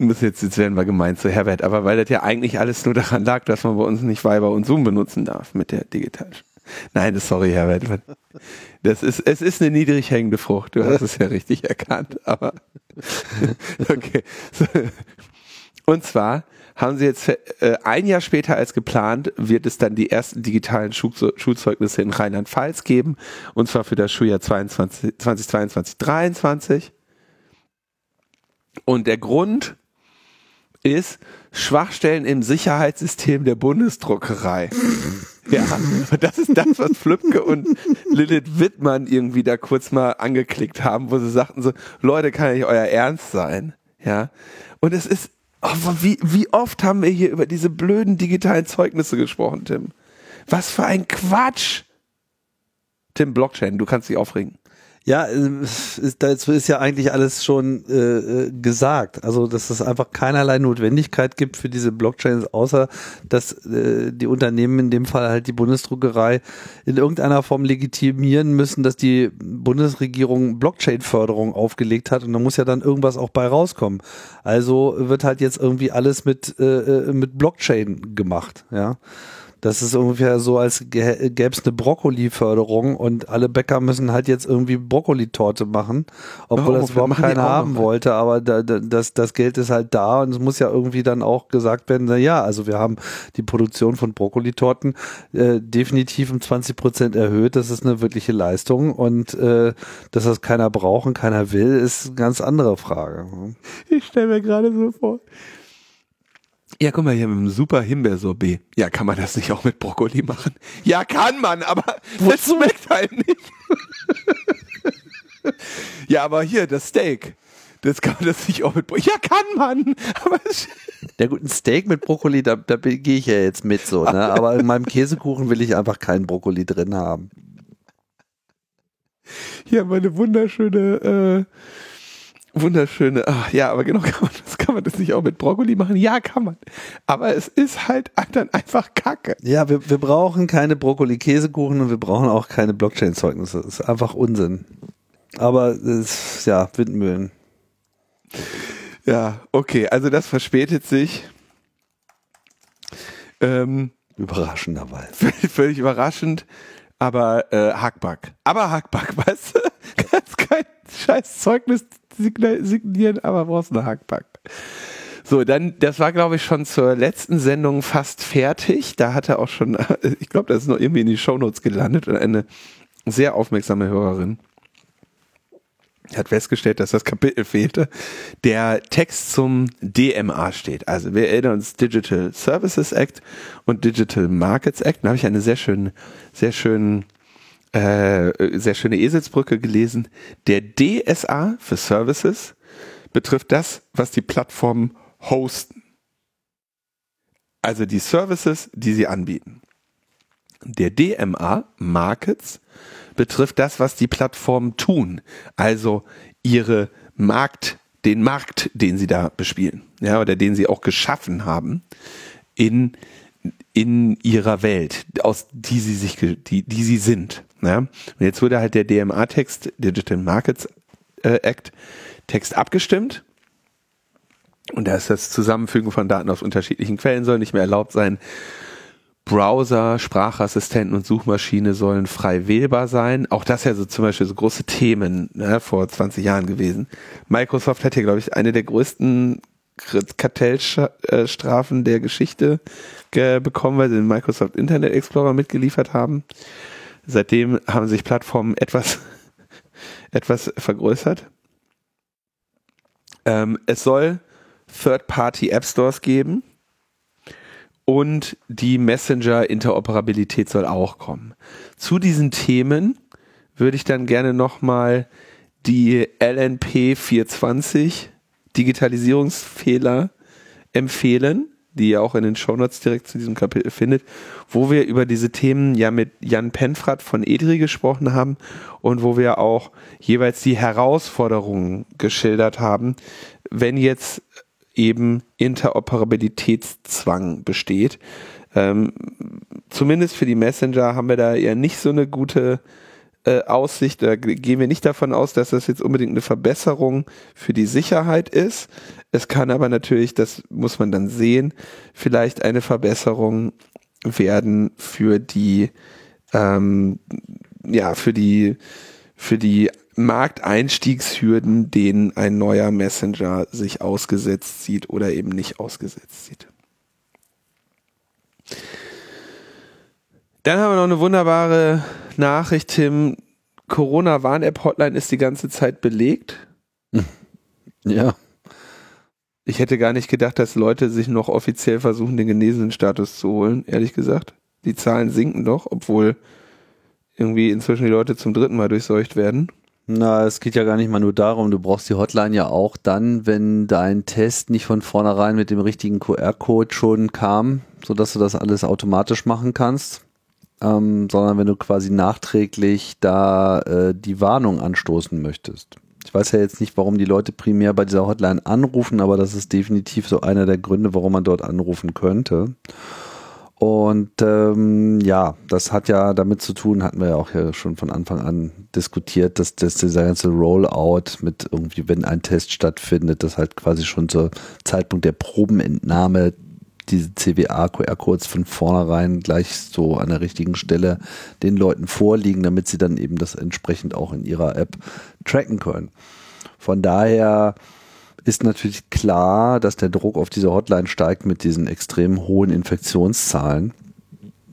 muss jetzt, jetzt werden wir gemeint zu Herbert, aber weil das ja eigentlich alles nur daran lag, dass man bei uns nicht Viber und Zoom benutzen darf mit der Digital. Nein, sorry, Herbert. Das ist, es ist eine niedrig hängende Frucht. Du hast es ja richtig erkannt, aber *laughs* okay. Und zwar haben sie jetzt äh, ein Jahr später als geplant, wird es dann die ersten digitalen Schulze Schulzeugnisse in Rheinland-Pfalz geben, und zwar für das Schuljahr 22, 2022, 2023. Und der Grund ist Schwachstellen im Sicherheitssystem der Bundesdruckerei. ja, und das ist das, was Flübke und Lilith Wittmann irgendwie da kurz mal angeklickt haben, wo sie sagten so, Leute, kann nicht euer Ernst sein. Ja, und es ist, oh, wie, wie oft haben wir hier über diese blöden digitalen Zeugnisse gesprochen, Tim? Was für ein Quatsch! Tim, Blockchain, du kannst dich aufregen.
Ja, äh, ist, dazu ist ja eigentlich alles schon äh, äh, gesagt. Also, dass es einfach keinerlei Notwendigkeit gibt für diese Blockchains, außer dass äh, die Unternehmen, in dem Fall halt die Bundesdruckerei, in irgendeiner Form legitimieren müssen, dass die Bundesregierung Blockchain-Förderung aufgelegt hat und da muss ja dann irgendwas auch bei rauskommen. Also wird halt jetzt irgendwie alles mit, äh, äh, mit Blockchain gemacht, ja. Das ist ungefähr so, als gä- gäbe es eine Brokkoli-Förderung und alle Bäcker müssen halt jetzt irgendwie Brokkolitorte machen, obwohl
Oh,
das überhaupt keiner haben wollte, aber da, da, das, das Geld ist halt da und es muss ja irgendwie dann auch gesagt werden, na ja, also wir haben die Produktion von Brokkolitorten äh, definitiv um 20 Prozent erhöht, das ist eine wirkliche Leistung und äh, dass das keiner braucht und keiner will, ist eine ganz andere Frage.
Ich stelle mir gerade so vor. Ja, guck mal hier mit einem super Himbeersorbet. Ja, kann man das nicht auch mit Brokkoli machen? Ja, kann man, aber das schmeckt halt nicht. ja, aber hier, das Steak. Das kann man das nicht auch mit Brokkoli. Ja, kann man, aber
Der guten Steak mit Brokkoli, da, da gehe ich ja jetzt mit so, ne? *laughs* aber in meinem Käsekuchen will ich einfach keinen Brokkoli drin haben.
hier meine wunderschöne, äh, wunderschöne, ach, ja, aber genau, *laughs* kann man, das, kann man das nicht auch mit Brokkoli machen? Ja, kann man. Aber es ist halt *laughs* dann einfach Kacke.
Ja, wir, wir brauchen keine Brokkoli-Käsekuchen und wir brauchen auch keine Blockchain-Zeugnisse. Das ist einfach Unsinn. Aber es ist, ja, Windmühlen.
Ja, okay, also das verspätet sich. Ähm,
Überraschenderweise.
völlig, *laughs* völlig überraschend, aber äh, Hackback. Aber Hackback, weißt du? Kannst kein scheiß Zeugnis signieren, aber brauchst eine Hackback. So, dann, das war, glaube ich, schon zur letzten Sendung fast fertig. Da hatte auch schon, *laughs* ich glaube, das ist noch irgendwie in die Shownotes gelandet und eine sehr aufmerksame Hörerin hat festgestellt, dass das Kapitel fehlte. Der Text zum DMA steht. Also wir erinnern uns Digital Services Act und Digital Markets Act. Da habe ich eine sehr schöne, sehr schönen, äh, sehr schöne Eselsbrücke gelesen. Der DSA für Services betrifft das, was die Plattformen hosten. Also die Services, die sie anbieten. Der DMA Markets betrifft das, was die Plattformen tun. Also ihre Markt, den Markt, den sie da bespielen. Ja, oder den sie auch geschaffen haben in, in ihrer Welt, aus die sie sich, die, die sie sind. Ja? Und jetzt wurde halt der DMA-Text, Digital Markets äh, Act, Text abgestimmt. Und da ist das Zusammenfügen von Daten aus unterschiedlichen Quellen soll nicht mehr erlaubt sein. Browser, Sprachassistenten und Suchmaschine sollen frei wählbar sein. Auch das ja so zum Beispiel so große Themen ne, vor 20 Jahren gewesen. Microsoft hat hier, glaube ich, eine der größten Kartellstrafen der Geschichte ge- bekommen, weil sie den Microsoft Internet Explorer mitgeliefert haben. Seitdem haben sich Plattformen etwas *laughs* etwas vergrößert. Ähm, es soll Third-Party-App Stores geben und die Messenger-Interoperabilität soll auch kommen. Zu diesen Themen würde ich dann gerne nochmal die LNP 420 Digitalisierungsfehler empfehlen, die ihr auch in den Shownotes direkt zu diesem Kapitel findet, wo wir über diese Themen ja mit Jan Penfrat von EDRI gesprochen haben und wo wir auch jeweils die Herausforderungen geschildert haben, wenn jetzt eben Interoperabilitätszwang besteht. Ähm, zumindest für die Messenger haben wir da ja nicht so eine gute äh, Aussicht, da gehen wir nicht davon aus, dass das jetzt unbedingt eine Verbesserung für die Sicherheit ist. Es kann aber natürlich, das muss man dann sehen, vielleicht eine Verbesserung werden für die, ähm, ja, für die, für die Markteinstiegshürden, denen ein neuer Messenger sich ausgesetzt sieht oder eben nicht ausgesetzt sieht. Dann haben wir noch eine wunderbare Nachricht, Tim. Corona-Warn-App-Hotline ist die ganze Zeit belegt. *laughs*
Ja.
Ich hätte gar nicht gedacht, dass Leute sich noch offiziell versuchen, den genesenen Status zu holen, ehrlich gesagt. Die Zahlen sinken doch, obwohl irgendwie inzwischen die Leute zum dritten Mal durchseucht werden.
Na, es geht ja gar nicht mal nur darum, du brauchst die Hotline ja auch dann, wenn dein Test nicht von vornherein mit dem richtigen QR-Code schon kam, sodass du das alles automatisch machen kannst, ähm, sondern wenn du quasi nachträglich da äh, die Warnung anstoßen möchtest. Ich weiß ja jetzt nicht, warum die Leute primär bei dieser Hotline anrufen, aber das ist definitiv so einer der Gründe, warum man dort anrufen könnte. Und ähm, ja, das hat ja damit zu tun, hatten wir ja auch ja schon von Anfang an diskutiert, dass, dass dieser ganze Rollout mit irgendwie, wenn ein Test stattfindet, dass halt quasi schon zur Zeitpunkt der Probenentnahme diese CWA-QR-Codes von vornherein gleich so an der richtigen Stelle den Leuten vorliegen, damit sie dann eben das entsprechend auch in ihrer App tracken können. Von daher ist natürlich klar, dass der Druck auf diese Hotline steigt mit diesen extrem hohen Infektionszahlen.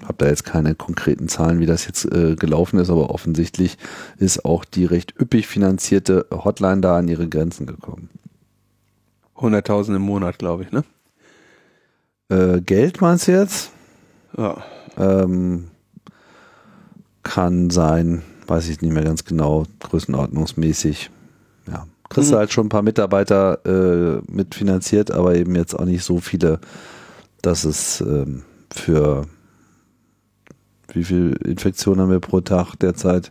Habe da jetzt keine konkreten Zahlen, wie das jetzt äh, gelaufen ist, aber offensichtlich ist auch die recht üppig finanzierte Hotline da an ihre Grenzen gekommen.
100.000 im Monat, glaube ich, ne?
Äh, Geld meinst du jetzt?
Ja.
Ähm, kann sein, weiß ich nicht mehr ganz genau, größenordnungsmäßig. Ja. Kriegst du
Mhm.
halt schon ein paar Mitarbeiter äh, mitfinanziert, aber eben jetzt auch nicht so viele, dass es ähm, für wie viel Infektionen haben wir pro Tag derzeit?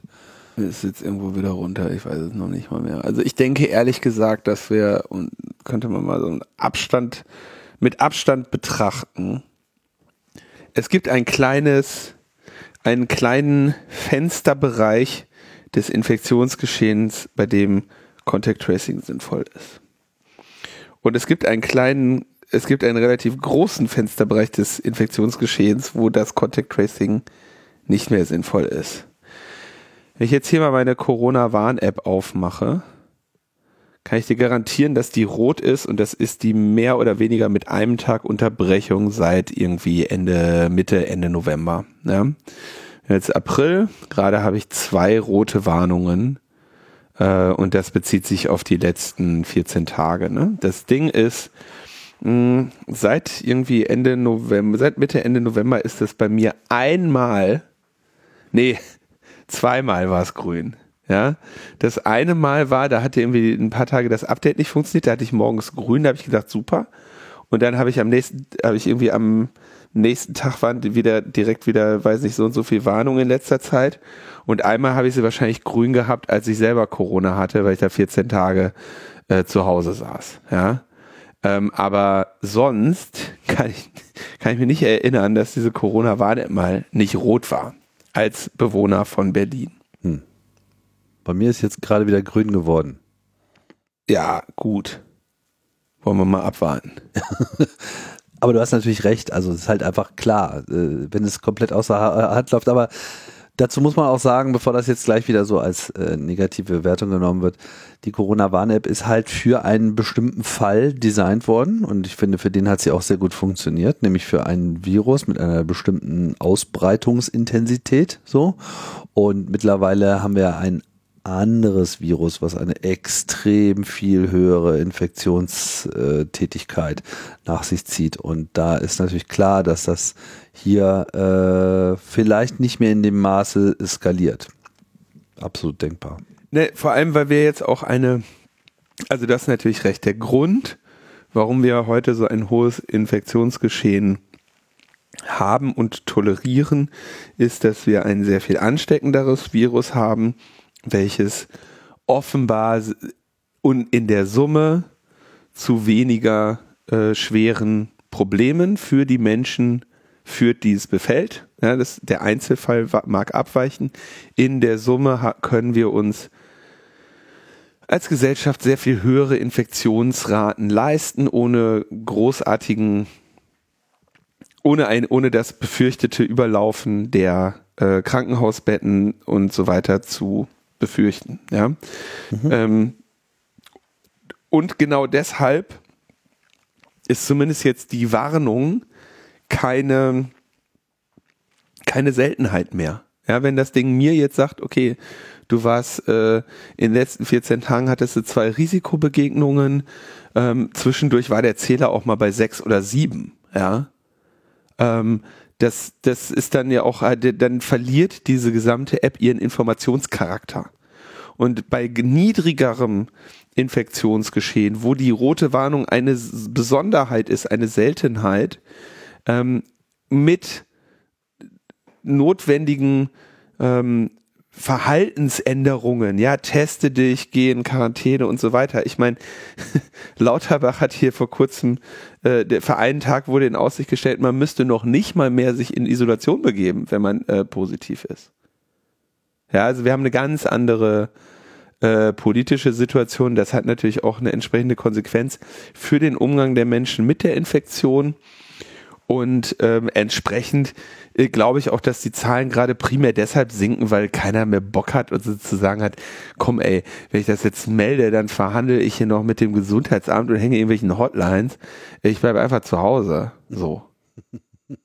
Ist jetzt irgendwo wieder runter, ich weiß es noch nicht mal mehr. Also ich denke ehrlich gesagt, dass wir, und könnte man mal so einen Abstand, mit Abstand betrachten. Es gibt ein kleines, einen kleinen Fensterbereich des Infektionsgeschehens, bei dem Contact Tracing sinnvoll ist. Und es gibt einen kleinen, es gibt einen relativ großen Fensterbereich des Infektionsgeschehens, wo das Contact Tracing nicht mehr sinnvoll ist. Wenn ich jetzt hier mal meine Corona-Warn-App aufmache, kann ich dir garantieren, dass die rot ist und das ist die mehr oder weniger mit einem Tag Unterbrechung seit irgendwie Ende, Mitte, Ende November. Ja. Jetzt April, gerade habe ich zwei rote Warnungen äh, und das bezieht sich auf die letzten 14 Tage. Ne? Das Ding ist, mh, seit irgendwie Ende November, seit Mitte, Ende November ist das bei mir einmal, nee, *laughs* zweimal war es grün. Ja, das eine Mal war, da hatte irgendwie ein paar Tage das Update nicht funktioniert, da hatte ich morgens grün, da habe ich gedacht, super. Und dann habe ich am nächsten, habe ich irgendwie am nächsten Tag waren wieder direkt wieder, weiß nicht, so und so viel Warnung in letzter Zeit. Und einmal habe ich sie wahrscheinlich grün gehabt, als ich selber Corona hatte, weil ich da 14 Tage äh, zu Hause saß. Ja. Ähm, aber sonst *laughs* kann ich, kann ich mir nicht erinnern, dass diese Corona-Warn mal nicht rot war als Bewohner von Berlin.
Bei mir ist jetzt gerade wieder grün geworden.
Ja, gut. Wollen wir mal abwarten. *laughs*
Aber du hast natürlich recht, also es ist halt einfach klar, äh, wenn es komplett außer Ha- Hand läuft, aber dazu muss man auch sagen, bevor das jetzt gleich wieder so als äh, negative Wertung genommen wird, die Corona-Warn-App ist halt für einen bestimmten Fall designt worden und ich finde, für den hat sie auch sehr gut funktioniert, nämlich für ein Virus mit einer bestimmten Ausbreitungsintensität so und mittlerweile haben wir ein anderes Virus, was eine extrem viel höhere Infektionstätigkeit nach sich zieht. Und da ist natürlich klar, dass das hier äh, vielleicht nicht mehr in dem Maße skaliert. Absolut denkbar.
Ne, vor allem, weil wir jetzt auch eine, also das ist natürlich recht, der Grund, warum wir heute so ein hohes Infektionsgeschehen haben und tolerieren, ist, dass wir ein sehr viel ansteckenderes Virus haben, welches offenbar und in der Summe zu weniger äh, schweren Problemen für die Menschen führt, die es befällt. Ja, das, der Einzelfall mag abweichen. In der Summe können wir uns als Gesellschaft sehr viel höhere Infektionsraten leisten, ohne großartigen, ohne ein, ohne das befürchtete Überlaufen der äh, Krankenhausbetten und so weiter zu befürchten. Ja. Mhm. Ähm, und genau deshalb ist zumindest jetzt die Warnung keine, keine Seltenheit mehr. Ja, wenn das Ding mir jetzt sagt, okay, du warst äh, in den letzten 14 Tagen hattest du zwei Risikobegegnungen, ähm, zwischendurch war der Zähler auch mal bei sechs oder sieben, ja. Ähm, das, das ist dann ja auch, äh, dann verliert diese gesamte App ihren Informationscharakter. Und bei niedrigerem Infektionsgeschehen, wo die rote Warnung eine Besonderheit ist, eine Seltenheit, ähm, mit notwendigen ähm, Verhaltensänderungen, ja, teste dich, geh in Quarantäne und so weiter. Ich meine, *laughs* Lauterbach hat hier vor kurzem, äh, der, für einen Tag wurde in Aussicht gestellt, man müsste noch nicht mal mehr sich in Isolation begeben, wenn man äh, positiv ist. Ja, also wir haben eine ganz andere äh, politische Situation. Das hat natürlich auch eine entsprechende Konsequenz für den Umgang der Menschen mit der Infektion. Und ähm, entsprechend äh, glaube ich auch, dass die Zahlen gerade primär deshalb sinken, weil keiner mehr Bock hat und sozusagen hat, komm ey, wenn ich das jetzt melde, dann verhandle ich hier noch mit dem Gesundheitsamt und hänge irgendwelchen Hotlines. Ich bleibe einfach zu Hause. So. *laughs*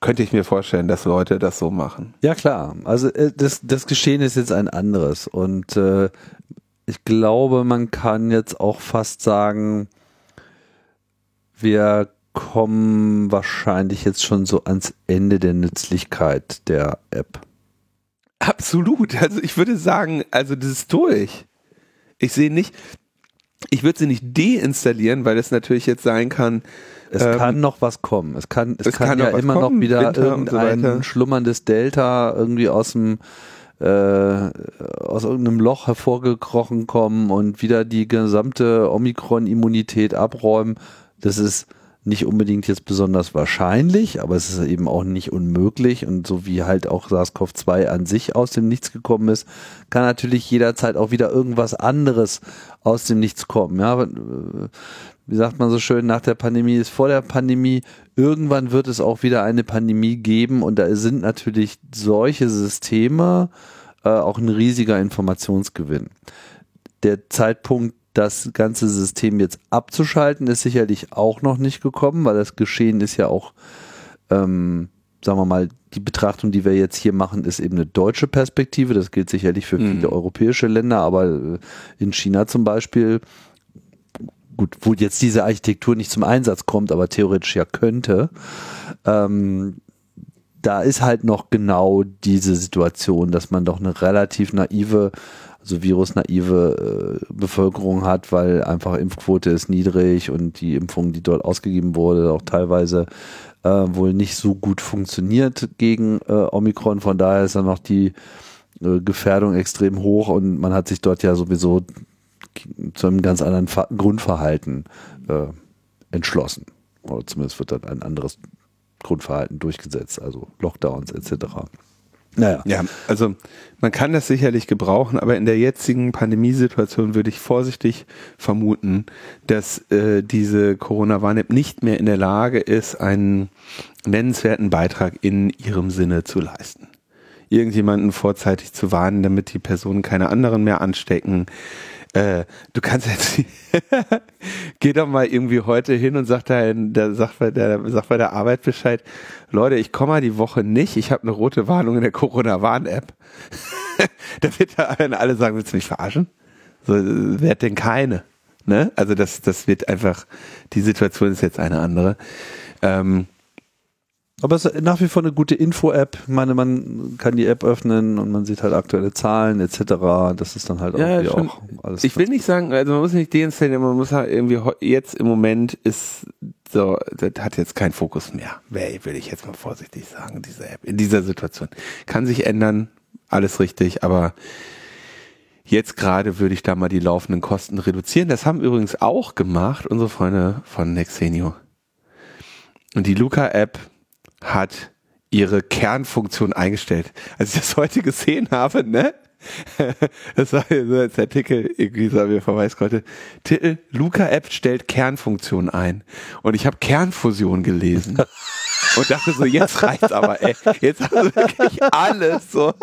Könnte ich mir vorstellen, dass Leute das so machen.
Ja klar, also äh, das, das Geschehen ist jetzt ein anderes und äh, ich glaube, man kann jetzt auch fast sagen, wir kommen wahrscheinlich jetzt schon so ans Ende der Nützlichkeit der App.
Absolut. Also ich würde sagen, also das ist durch. Ich sehe nicht, ich würde sie nicht deinstallieren, weil es natürlich jetzt sein kann.
Es ähm, kann noch was kommen. Es kann, es, es kann, kann, ja immer kommen, noch wieder Winter irgendein so schlummerndes Delta irgendwie aus dem äh, aus irgendeinem Loch hervorgekrochen kommen und wieder die gesamte Omikron-Immunität abräumen. Das ist nicht unbedingt jetzt besonders wahrscheinlich, aber es ist eben auch nicht unmöglich und so wie halt auch SARS-CoV-2 an sich aus dem Nichts gekommen ist, kann natürlich jederzeit auch wieder irgendwas anderes aus dem Nichts kommen. Ja, wie sagt man so schön, nach der Pandemie ist vor der Pandemie. Irgendwann wird es auch wieder eine Pandemie geben und da sind natürlich solche Systeme äh, auch ein riesiger Informationsgewinn. Der Zeitpunkt das ganze System jetzt abzuschalten, ist sicherlich auch noch nicht gekommen, weil das Geschehen ist ja auch, ähm, sagen wir mal, die Betrachtung, die wir jetzt hier machen, ist eben eine deutsche Perspektive. Das gilt sicherlich für viele mhm. europäische Länder, aber äh, in China zum Beispiel, gut, wo jetzt diese Architektur nicht zum Einsatz kommt, aber theoretisch ja könnte, ähm, da ist halt noch genau diese Situation, dass man doch eine relativ naive also virusnaive äh, Bevölkerung hat, weil einfach Impfquote ist niedrig und die Impfung, die dort ausgegeben wurde, auch teilweise äh, wohl nicht so gut funktioniert gegen äh, Omikron. Von daher ist dann noch die äh, Gefährdung extrem hoch und man hat sich dort ja sowieso zu einem ganz anderen Ver Grundverhalten äh, entschlossen. Oder zumindest wird dann ein anderes Grundverhalten durchgesetzt, also Lockdowns etc.
Naja. Ja, also man kann das sicherlich gebrauchen, aber in der jetzigen Pandemiesituation würde ich vorsichtig vermuten, dass äh, diese Corona-Warn-App nicht mehr in der Lage ist, einen nennenswerten Beitrag in ihrem Sinne zu leisten. Irgendjemanden vorzeitig zu warnen, damit die Personen keine anderen mehr anstecken, äh, du kannst jetzt, *laughs* geh doch mal irgendwie heute hin und sag da, der, sag, bei der, sag bei der Arbeit Bescheid, Leute, ich komme mal die Woche nicht, ich habe eine rote Warnung in der Corona-Warn-App. *laughs* da wird da alle sagen, willst du mich verarschen? So, wer hat denn keine? Ne? Also das, das wird einfach, die Situation ist jetzt eine andere. Ähm,
aber es ist nach wie vor eine gute Info-App. Ich meine, man kann die App öffnen und man sieht halt aktuelle Zahlen etc. Das ist dann halt
ja,
schon,
auch alles. Ich will nicht sagen, also man muss nicht deinstallieren, man muss halt irgendwie jetzt im Moment ist so, das hat jetzt keinen Fokus mehr. Will ich jetzt mal vorsichtig sagen, diese App in dieser Situation. Kann sich ändern, alles richtig, aber jetzt gerade würde ich da mal die laufenden Kosten reduzieren. Das haben übrigens auch gemacht unsere Freunde von Nexenio. Und die Luca-App hat ihre Kernfunktion eingestellt. Als ich das heute gesehen habe, ne? *laughs* Das war so als Artikel, irgendwie so mir verweist konnte. Titel, Luca-App stellt Kernfunktion ein. Und ich habe Kernfusion gelesen. *laughs* Und dachte so, jetzt reicht's aber, ey. Jetzt haben wir wirklich alles so.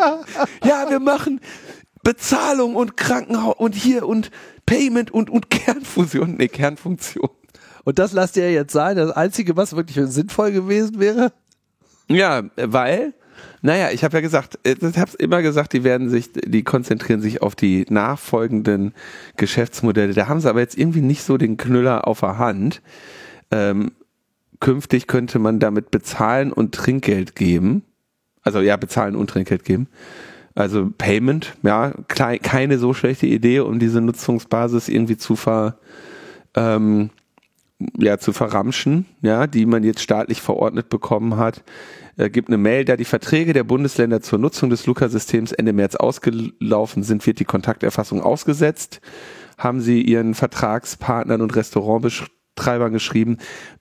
Ja, wir machen Bezahlung und Krankenhaus und hier und Payment und, und Kernfusion, nee, Kernfunktion.
Und das lasst ihr jetzt sein, das Einzige, was wirklich sinnvoll gewesen wäre?
Ja, weil, naja, ich habe ja gesagt, äh, ich habe immer gesagt, die werden sich, die konzentrieren sich auf die nachfolgenden Geschäftsmodelle. Da haben sie aber jetzt irgendwie nicht so den Knüller auf der Hand. Ähm, künftig könnte man damit bezahlen und Trinkgeld geben. Also ja, bezahlen und Trinkgeld geben. Also Payment, ja, keine so schlechte Idee, um diese Nutzungsbasis irgendwie zu ver, ähm, ja, zu verramschen, ja, die man jetzt staatlich verordnet bekommen hat äh, gibt eine Mail, da die Verträge der Bundesländer zur Nutzung des Luca-Systems Ende März ausgelaufen sind, wird die Kontakterfassung ausgesetzt. Haben sie ihren Vertragspartnern und Restaurantbetreibern geschrieben.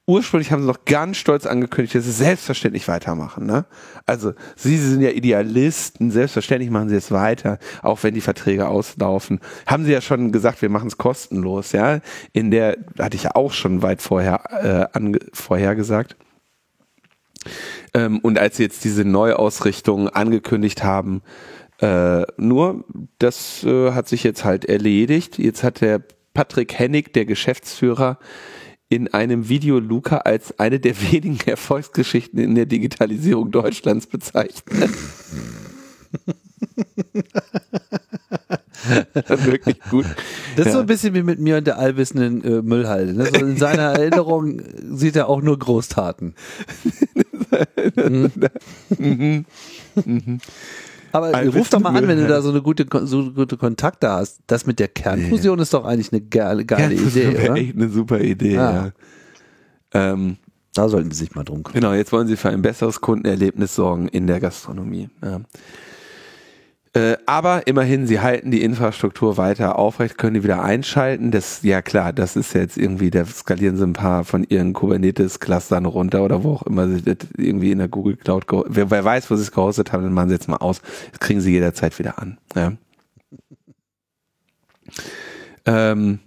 Ursprünglich haben sie noch ganz stolz angekündigt, dass sie selbstverständlich weitermachen. Ne? Also sie sind ja Idealisten, selbstverständlich machen sie es weiter, auch wenn die Verträge auslaufen. Haben sie ja schon gesagt, wir machen es kostenlos. Ja, in der hatte ich ja auch schon weit vorher äh, vorher. Ähm, und als sie jetzt diese Neuausrichtung angekündigt haben, äh, nur, das äh, hat sich jetzt halt erledigt. Jetzt hat der Patrick Hennig, der Geschäftsführer, in einem Video Luca als eine der wenigen *laughs* Erfolgsgeschichten in der Digitalisierung Deutschlands bezeichnet. *laughs*
Wirklich gut. Das ist ja. so ein bisschen wie mit mir und der allwissenden äh, Müllhalde. Ne? So in seiner *laughs* Erinnerung sieht er auch nur Großtaten. mhm. Mhm. Aber Ein ruf doch mal an, wenn du da so eine gute, so gute Kontakte hast. Das mit der Kernfusion nee. ist doch eigentlich eine geile, geile Idee, oder?
Echt eine super Idee, ah. ja.
Ähm, da sollten sie sich mal drum
kümmern. Genau, jetzt wollen sie für ein besseres Kundenerlebnis sorgen in der Gastronomie. Ja. Äh, aber immerhin, sie halten die Infrastruktur weiter aufrecht, können die wieder einschalten. Das, ja klar, das ist jetzt irgendwie, da skalieren sie ein paar von ihren Kubernetes-Clustern runter oder wo auch immer sie das irgendwie in der Google Cloud, wer, wer weiß, wo sie es gehostet haben, dann machen sie jetzt mal aus. Das kriegen sie jederzeit wieder an. Ja. ähm,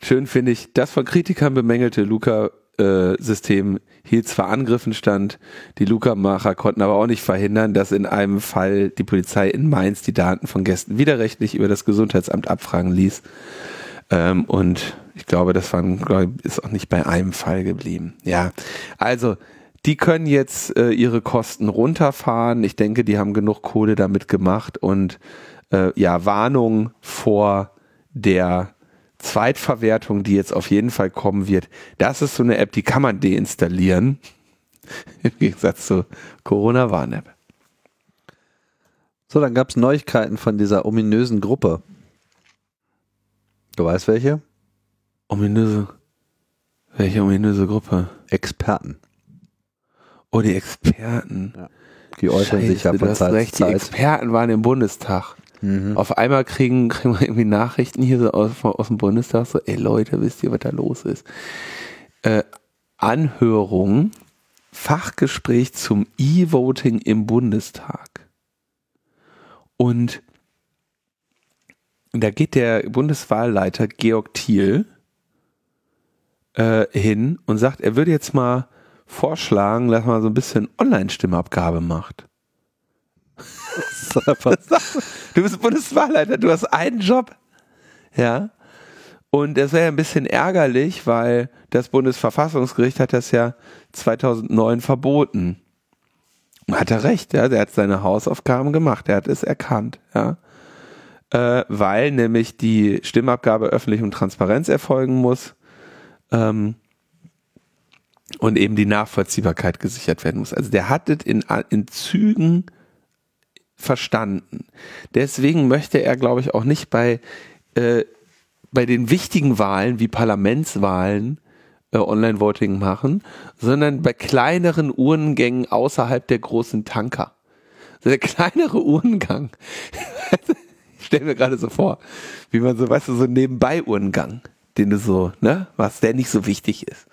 schön finde ich, das von Kritikern bemängelte Luca System hielt zwar Angriffen stand, die Luca-Macher konnten aber auch nicht verhindern, dass in einem Fall die Polizei in Mainz die Daten von Gästen widerrechtlich über das Gesundheitsamt abfragen ließ. Ähm, und ich glaube, das war, ist auch nicht bei einem Fall geblieben. Ja, also die können jetzt äh, ihre Kosten runterfahren. Ich denke, die haben genug Kohle damit gemacht und äh, ja, Warnung vor der Zweitverwertung, die jetzt auf jeden Fall kommen wird, das ist so eine App, die kann man deinstallieren. *laughs* Im Gegensatz zur Corona-Warn-App.
So, dann gab es Neuigkeiten von dieser ominösen Gruppe. Du weißt welche?
Ominöse. Welche ominöse Gruppe?
Experten.
Oh, die Experten. Ja.
Die äußern Scheiße, sich ja von Zeit
recht,
zu Zeit.
Die Experten waren im Bundestag. Mhm. Auf einmal kriegen, *laughs* kriegen wir irgendwie Nachrichten hier so aus, aus dem Bundestag, so, ey Leute, wisst ihr, was da los ist? Äh, Anhörung, Fachgespräch zum E-Voting im Bundestag. Und da geht der Bundeswahlleiter Georg Thiel äh, hin und sagt, er würde jetzt mal vorschlagen, dass man so ein bisschen Online-Stimmabgabe macht. *laughs* *laughs* du bist Bundeswahlleiter, du hast einen Job. Ja. Und das wäre ja ein bisschen ärgerlich, weil das Bundesverfassungsgericht hat das ja 2009 verboten. Hat er recht, ja, der hat seine Hausaufgaben gemacht, er hat es erkannt, ja. Äh, weil nämlich die Stimmabgabe öffentlich und Transparenz erfolgen muss ähm, und eben die Nachvollziehbarkeit gesichert werden muss. Also der hat es in, in Zügen verstanden. Deswegen möchte er, glaube ich, auch nicht bei, äh, bei den wichtigen Wahlen wie Parlamentswahlen äh, Online-Voting machen, sondern bei kleineren Urnengängen außerhalb der großen Tanker. Also der *laughs* kleinere Uhrengang. ich stell mir gerade so vor, wie man so, weißt du, so nebenbei Uhrengang, den du so, ne, was der nicht so wichtig ist.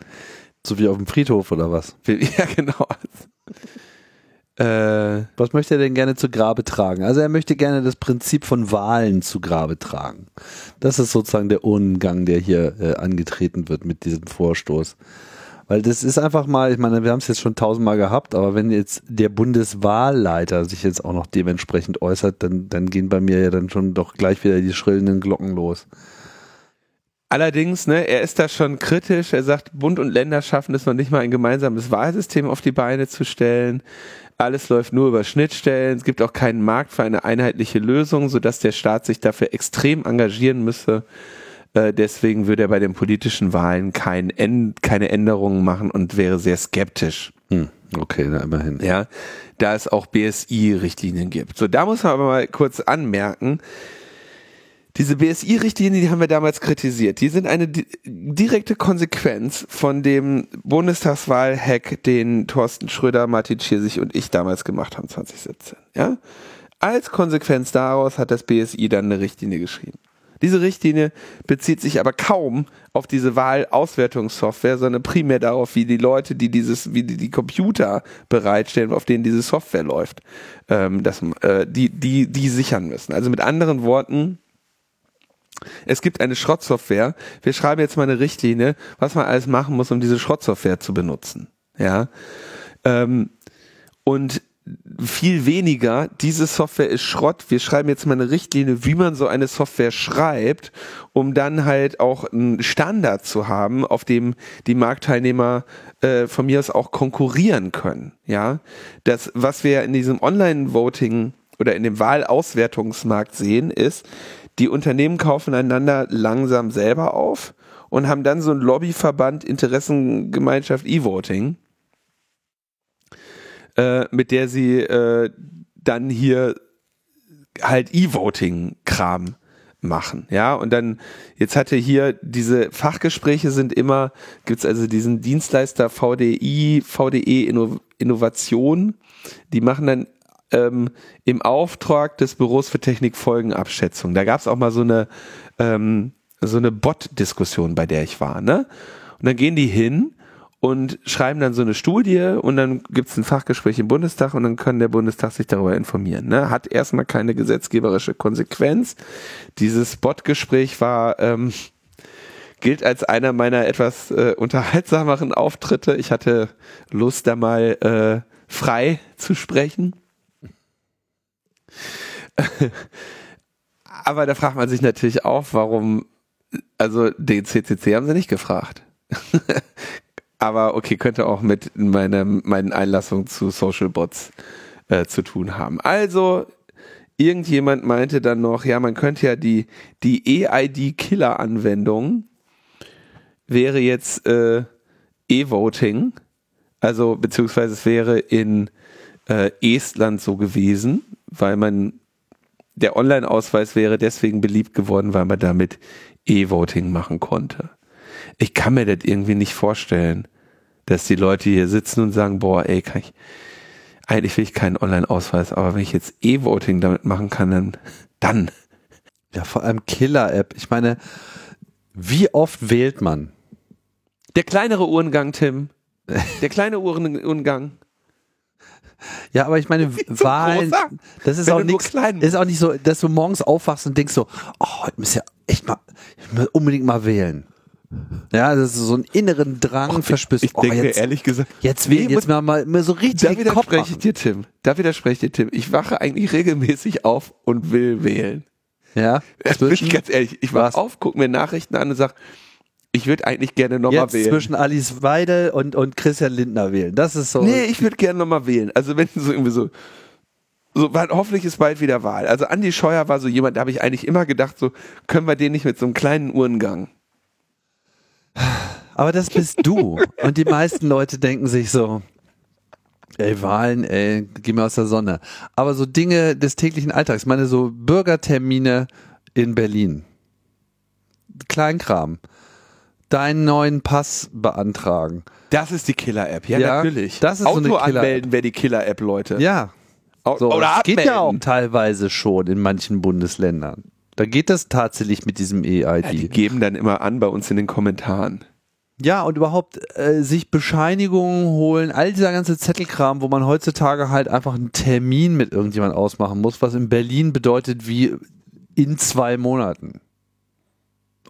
So wie auf dem Friedhof oder was? *laughs*
Ja, genau.
Äh, Was möchte er denn gerne zu Grabe tragen? Also er möchte gerne das Prinzip von Wahlen zu Grabe tragen. Das ist sozusagen der Ungang, der hier äh, angetreten wird mit diesem Vorstoß. Weil das ist einfach mal, ich meine, wir haben es jetzt schon tausendmal gehabt, aber wenn jetzt der Bundeswahlleiter sich jetzt auch noch dementsprechend äußert, dann, dann gehen bei mir ja dann schon doch gleich wieder die schrillenden Glocken los.
Allerdings, ne, er ist da schon kritisch. Er sagt, Bund und Länder schaffen es noch nicht mal ein gemeinsames Wahlsystem auf die Beine zu stellen. Alles läuft nur über Schnittstellen. Es gibt auch keinen Markt für eine einheitliche Lösung, sodass der Staat sich dafür extrem engagieren müsse. Äh, deswegen würde er bei den politischen Wahlen kein, keine Änderungen machen und wäre sehr skeptisch.
Hm, okay, na immerhin.
Ja, da es auch BSI-Richtlinien gibt. So, da muss man aber mal kurz anmerken, diese BSI-Richtlinien, die haben wir damals kritisiert. Die sind eine di direkte Konsequenz von dem Bundestagswahl-Hack, den Thorsten Schröder, Martin Schirsich und ich damals gemacht haben, 2017. Ja? Als Konsequenz daraus hat das BSI dann eine Richtlinie geschrieben. Diese Richtlinie bezieht sich aber kaum auf diese Wahlauswertungssoftware, sondern primär darauf, wie die Leute, die dieses, wie die, die Computer bereitstellen, auf denen diese Software läuft, ähm, das, äh, die, die, die sichern müssen. Also mit anderen Worten, es gibt eine Schrottsoftware. Wir schreiben jetzt mal eine Richtlinie, was man alles machen muss, um diese Schrottsoftware zu benutzen. Ja. Ähm, und viel weniger, diese Software ist Schrott. Wir schreiben jetzt mal eine Richtlinie, wie man so eine Software schreibt, um dann halt auch einen Standard zu haben, auf dem die Marktteilnehmer äh, von mir aus auch konkurrieren können. Ja, das, was wir in diesem Online-Voting oder in dem Wahlauswertungsmarkt sehen, ist, die Unternehmen kaufen einander langsam selber auf und haben dann so ein Lobbyverband Interessengemeinschaft E-Voting, äh, mit der sie äh, dann hier halt E-Voting-Kram machen, ja, und dann, jetzt hatte hier diese Fachgespräche sind immer, gibt's also diesen Dienstleister VDI, VDE Inno, Innovation, die machen dann ähm, im Auftrag des Büros für Technikfolgenabschätzung. Da gab es auch mal so eine, ähm, so eine Bot-Diskussion, bei der ich war. Ne? Und dann gehen die hin und schreiben dann so eine Studie und dann gibt es ein Fachgespräch im Bundestag und dann kann der Bundestag sich darüber informieren. Ne? Hat erstmal keine gesetzgeberische Konsequenz. Dieses Bot-Gespräch war ähm, gilt als einer meiner etwas äh, unterhaltsameren Auftritte. Ich hatte Lust, da mal äh, frei zu sprechen. *laughs* Aber da fragt man sich natürlich auch, warum, also den CCC haben sie nicht gefragt. *laughs* Aber okay, könnte auch mit meiner, meinen Einlassungen zu Social Bots äh, zu tun haben. Also, irgendjemand meinte dann noch, ja, man könnte ja die, die EID-Killer-Anwendung wäre jetzt äh, E-Voting, also beziehungsweise es wäre in äh, Estland so gewesen, weil man der Online-Ausweis wäre deswegen beliebt geworden, weil man damit E-Voting machen konnte. Ich kann mir das irgendwie nicht vorstellen, dass die Leute hier sitzen und sagen, boah, ey, kann ich, eigentlich will ich keinen Online-Ausweis, aber wenn ich jetzt E-Voting damit machen kann, dann, dann.
Ja, vor allem Killer-App. Ich meine, wie oft wählt man?
Der kleinere Uhrengang, Tim. Der kleine Uhrengang.
Ja, aber ich meine, *laughs* Wahlen, das ist auch, nix, ist auch nicht so, dass du morgens aufwachst und denkst so, oh, heute muss ja echt mal, unbedingt mal wählen. Ja, das ist so ein inneren Drang
oh,
verspürst.
Ich, ich denke jetzt, ehrlich gesagt,
jetzt wählen, jetzt mal, mal, mal so richtig
Da widerspreche ich dir, Tim. Da widerspreche ich dir, Tim. Ich wache eigentlich regelmäßig auf und will wählen.
Ja.
Das bin ich ganz ehrlich. Ich wache auf, gucke mir Nachrichten an und sag, Ich würde eigentlich gerne nochmal wählen.
zwischen Alice Weidel und, und Christian Lindner wählen. Das ist so.
Nee, ich würde gerne nochmal wählen. Also wenn so irgendwie so, so weil hoffentlich ist bald wieder Wahl. Also Andi Scheuer war so jemand, da habe ich eigentlich immer gedacht, so können wir den nicht mit so einem kleinen Uhrengang.
Aber das bist du. Und die meisten Leute denken sich so, ey, Wahlen, ey, geh mir aus der Sonne. Aber so Dinge des täglichen Alltags, ich meine so Bürgertermine in Berlin. Kleinkram. Deinen neuen Pass beantragen.
Das ist die Killer-App, ja,
Ja,
natürlich.
das ist so
Auto
eine Killer-App.
anmelden wäre die Killer-App, Leute.
Ja.
Au-
So,
Oder
das geht ja auch teilweise schon in manchen Bundesländern. Da geht das tatsächlich mit diesem
Ja, die
EID.
geben dann immer an bei uns in den Kommentaren.
Ja, und überhaupt äh, sich Bescheinigungen holen, all dieser ganze Zettelkram, wo man heutzutage halt einfach einen Termin mit irgendjemand ausmachen muss, was in Berlin bedeutet wie in zwei Monaten.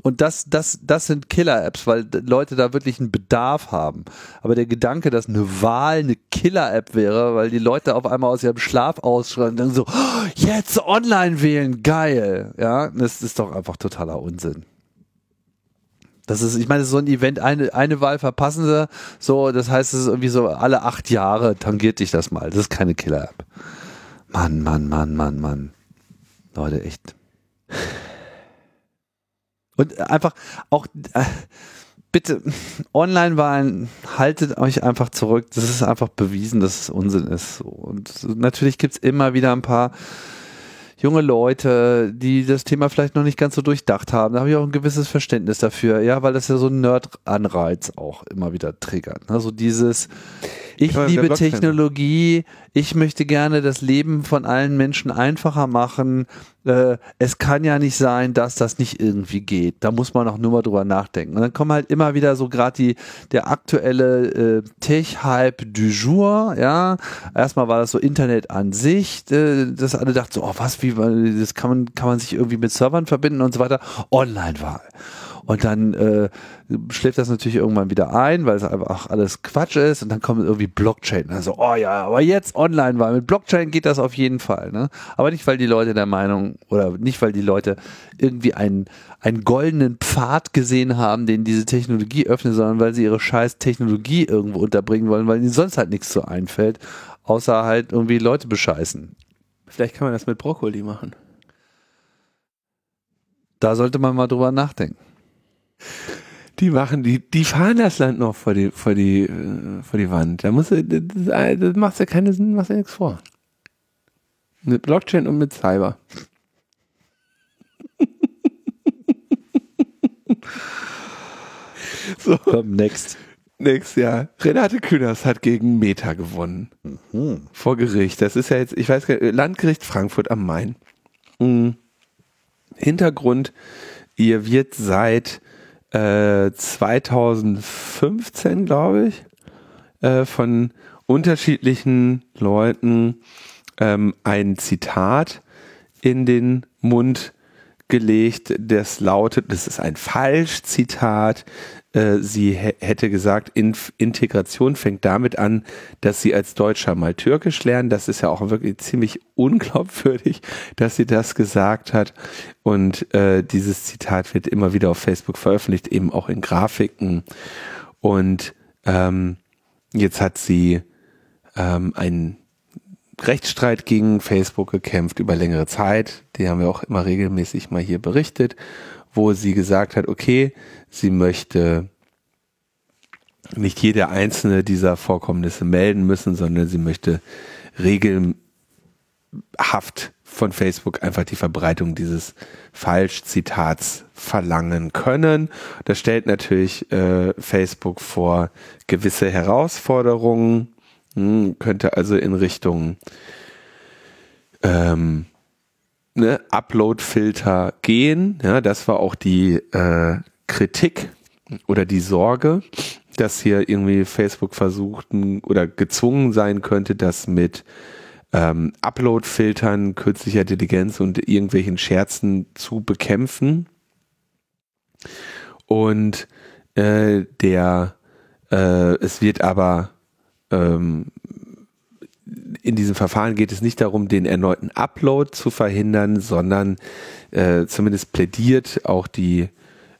Und das, das, das sind Killer-Apps, weil Leute da wirklich einen Bedarf haben. Aber der Gedanke, dass eine Wahl eine Killer-App wäre, weil die Leute auf einmal aus ihrem Schlaf ausschreien und dann so, "Oh, jetzt online wählen, geil. Ja, das ist doch einfach totaler Unsinn. Das ist, ich meine, so ein Event, eine, eine Wahl verpassen sie, so, das heißt, es ist irgendwie so, alle acht Jahre tangiert dich das mal. Das ist keine Killer-App. Mann, Mann, Mann, Mann, Mann. Leute, echt. Und einfach auch, äh, bitte, Online-Wahlen, haltet euch einfach zurück. Das ist einfach bewiesen, dass es Unsinn ist. Und natürlich gibt's immer wieder ein paar junge Leute, die das Thema vielleicht noch nicht ganz so durchdacht haben. Da habe ich auch ein gewisses Verständnis dafür, ja, weil das ja so ein Nerd-Anreiz auch immer wieder triggert. Also dieses, ich
Ja,
liebe. Technologie, ich möchte gerne das Leben von allen Menschen einfacher machen. Äh, es kann ja nicht sein, dass das nicht irgendwie geht. Da muss man auch nur mal drüber nachdenken. Und dann kommen halt immer wieder so gerade die der aktuelle äh, Tech-Hype du jour. Ja, erstmal war das so Internet an sich, äh, dass alle dachten so, oh was, wie das kann man kann man sich irgendwie mit Servern verbinden und so weiter. Online-Wahl. Und dann äh, schläft das natürlich irgendwann wieder ein, weil es einfach alles Quatsch ist. Und dann kommt irgendwie Blockchain. Also, oh ja, aber jetzt online war. Mit Blockchain geht das auf jeden Fall. Ne? Aber nicht, weil die Leute der Meinung oder nicht, weil die Leute irgendwie einen, einen goldenen Pfad gesehen haben, den diese Technologie öffnet, sondern weil sie ihre scheiß Technologie irgendwo unterbringen wollen, weil ihnen sonst halt nichts so einfällt, außer halt irgendwie Leute bescheißen.
Vielleicht kann man das mit Brokkoli machen.
Da sollte man mal drüber nachdenken.
Die machen, die, die fahren das Land noch vor die, vor die, äh, vor die Wand. Da musst du, das, das macht ja keine Sinn, machst ja nichts vor. Mit Blockchain und mit Cyber. *laughs* so,
Komm, next.
nächstes Jahr. Renate Künast hat gegen Meta gewonnen.
Hm.
Vor Gericht. Das ist ja jetzt, ich weiß gar nicht, Landgericht Frankfurt am Main. Mhm. Hintergrund, ihr wird seit äh, 2015, glaube ich, äh, von unterschiedlichen Leuten ähm, ein Zitat in den Mund gelegt, das lautet, das ist ein Falschzitat. Äh, sie hä- hätte gesagt, Inf Integration fängt damit an, dass sie als Deutscher mal Türkisch lernen. Das ist ja auch wirklich ziemlich unglaubwürdig, *laughs* dass sie das gesagt hat. Und äh, dieses Zitat wird immer wieder auf Facebook veröffentlicht, eben auch in Grafiken. Und ähm, jetzt hat sie ähm, einen Rechtsstreit gegen Facebook gekämpft über längere Zeit. Die haben wir auch immer regelmäßig mal hier berichtet, wo sie gesagt hat, okay, sie möchte nicht jede einzelne dieser Vorkommnisse melden müssen, sondern sie möchte regelhaft von Facebook einfach die Verbreitung dieses Falschzitats verlangen können. Das stellt natürlich äh, Facebook vor gewisse Herausforderungen, hm, könnte also in Richtung ähm, ne, Upload-Filter gehen. Ja, das war auch die äh, Kritik oder die Sorge, dass hier irgendwie Facebook versuchten oder gezwungen sein könnte, das mit ähm, Upload-Filtern, künstlicher Intelligenz und irgendwelchen Scherzen zu bekämpfen. Und äh, der äh, es wird aber ähm, in diesem Verfahren geht es nicht darum, den erneuten Upload zu verhindern, sondern äh, zumindest plädiert auch die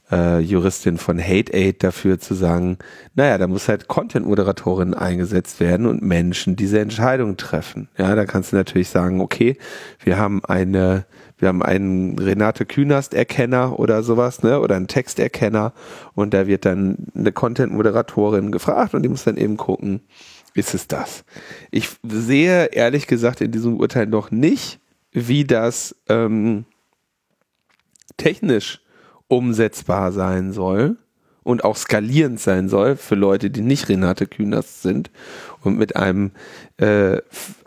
äh, Juristin von Hate Aid dafür zu sagen, naja, da muss halt Content-Moderatorin eingesetzt werden und Menschen diese Entscheidung treffen. Ja, da kannst du natürlich sagen, okay, wir haben eine, wir haben einen Renate Künast-Erkenner oder sowas, ne, oder einen Texterkenner und da wird dann eine Content-Moderatorin gefragt und die muss dann eben gucken, ist es das? Ich sehe ehrlich gesagt in diesem Urteil noch nicht, wie das ähm, technisch umsetzbar sein soll und auch skalierend sein soll für Leute, die nicht Renate Künast sind und mit einem äh,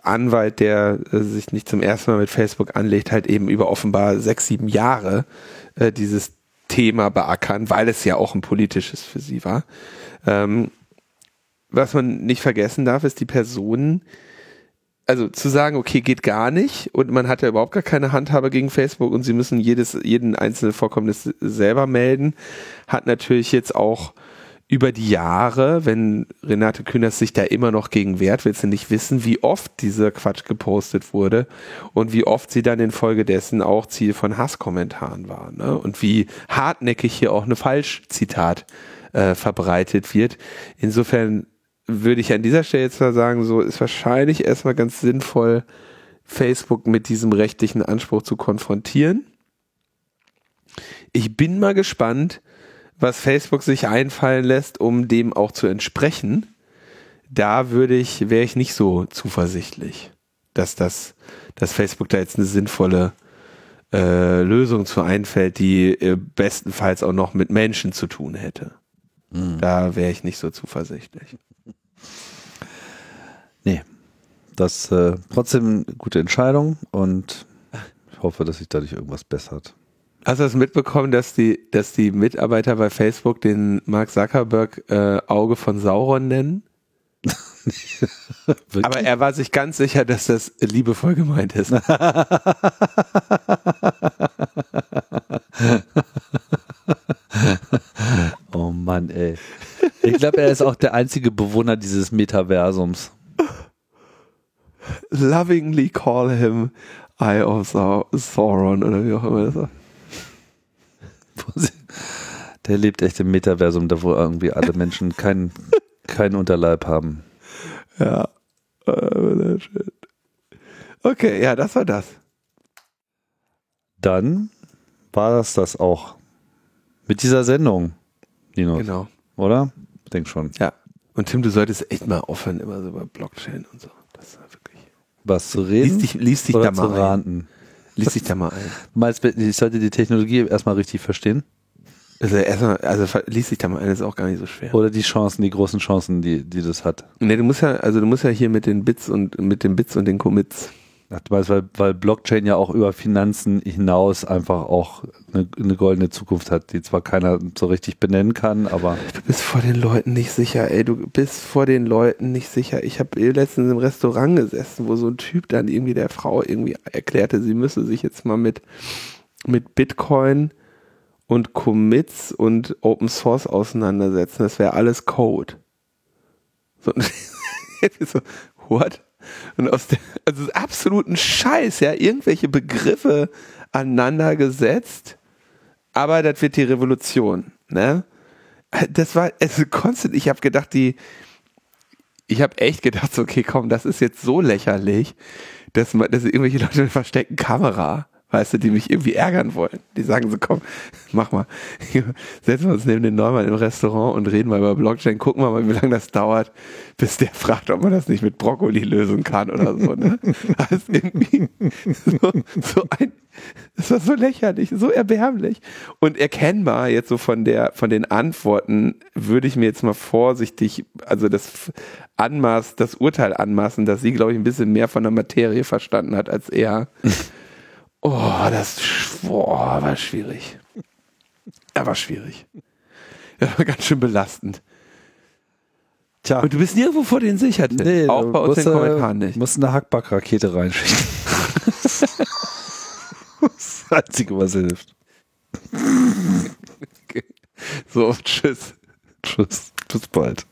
Anwalt, der äh, sich nicht zum ersten Mal mit Facebook anlegt, halt eben über offenbar sechs, sieben Jahre äh, dieses Thema beackern, weil es ja auch ein politisches für sie war. Ähm, was man nicht vergessen darf, ist die Personen, also zu sagen, okay, geht gar nicht und man hat ja überhaupt gar keine Handhabe gegen Facebook und sie müssen jedes, jeden einzelnen Vorkommnis selber melden, hat natürlich jetzt auch über die Jahre, wenn Renate Künast sich da immer noch gegen wehrt, willst du nicht wissen, wie oft dieser Quatsch gepostet wurde und wie oft sie dann infolgedessen auch Ziel von Hasskommentaren war. Ne? Und wie hartnäckig hier auch eine Falschzitat äh, verbreitet wird. Insofern würde ich an dieser Stelle jetzt mal sagen, so ist wahrscheinlich erstmal ganz sinnvoll, Facebook mit diesem rechtlichen Anspruch zu konfrontieren. Ich bin mal gespannt, was Facebook sich einfallen lässt, um dem auch zu entsprechen. Da würde ich, wäre ich nicht so zuversichtlich, dass das, dass Facebook da jetzt eine sinnvolle äh, Lösung zu einfällt, die äh, bestenfalls auch noch mit Menschen zu tun hätte. Mhm. Da wäre ich nicht so zuversichtlich.
Nee, das äh, trotzdem eine gute Entscheidung und ich hoffe, dass sich dadurch irgendwas bessert.
Hast du das mitbekommen, dass die, dass die Mitarbeiter bei Facebook den Mark Zuckerberg äh, Auge von Sauron nennen? *laughs* Aber er war sich ganz sicher, dass das liebevoll gemeint ist. *laughs*
Mann, ey. Ich glaube, er ist auch der einzige Bewohner dieses Metaversums
lovingly call him Eye of Sauron oder wie auch immer das
war. Der lebt echt im Metaversum, da wo irgendwie alle Menschen keinen kein Unterleib haben.
Ja, wunderschön. Okay, ja, das war das.
Dann war das das auch mit dieser Sendung, Nino.
Genau.
Oder? Ich denke schon.
Ja. Und Tim, du solltest echt mal aufhören, immer so über Blockchain und so. Das
was zu reden?
Lies dich, lies dich da mal
raten?
ein. Lies dich da mal ein. *laughs*
Du meinst, ich sollte die Technologie erstmal richtig verstehen?
Also erstmal, also lies dich da mal ein, das ist auch gar nicht so schwer.
Oder die Chancen, die großen Chancen, die, die das hat.
Nee, du musst ja, also du musst ja hier mit den Bits und mit den Bits und den Commits
weil, weil Blockchain ja auch über Finanzen hinaus einfach auch eine, eine, goldene Zukunft hat, die zwar keiner so richtig benennen kann, aber.
Du bist vor den Leuten nicht sicher, ey. Du bist vor den Leuten nicht sicher. Ich habe letztens im Restaurant gesessen, wo so ein Typ dann irgendwie der Frau irgendwie erklärte, sie müsse sich jetzt mal mit, mit Bitcoin und Commits und Open Source auseinandersetzen. Das wäre alles Code. So, *laughs* so what? Und aus der, also absoluten Scheiß, ja, irgendwelche Begriffe aneinander gesetzt, aber das wird die Revolution, ne? Das war, also konstant, ich habe gedacht, die, ich habe echt gedacht, so, okay, komm, das ist jetzt so lächerlich, dass man, dass irgendwelche Leute mit versteckten Kamera weißt du, die mich irgendwie ärgern wollen. Die sagen so, komm, *laughs* mach mal, setzen wir uns neben den Neumann im Restaurant und reden mal über Blockchain, gucken wir mal, wie lange das dauert, bis der fragt, ob man das nicht mit Brokkoli lösen kann oder so. Ne? *laughs* Das ist irgendwie so, so ein, das war so lächerlich, so erbärmlich. Und erkennbar jetzt so von der, von den Antworten würde ich mir jetzt mal vorsichtig, also das Anmaß, das Urteil anmaßen, dass sie, glaube ich, ein bisschen mehr von der Materie verstanden hat als er. *laughs* Oh, das boah, war schwierig. Er war schwierig. Er war ganz schön belastend. Tja. Und du bist nirgendwo vor den sicher.
Nee, auch bei uns in den Kommentaren nicht. Du musst eine Hackback-Rakete reinschicken. *laughs* das Einzige, was hilft.
So, tschüss.
Tschüss. Bis bald.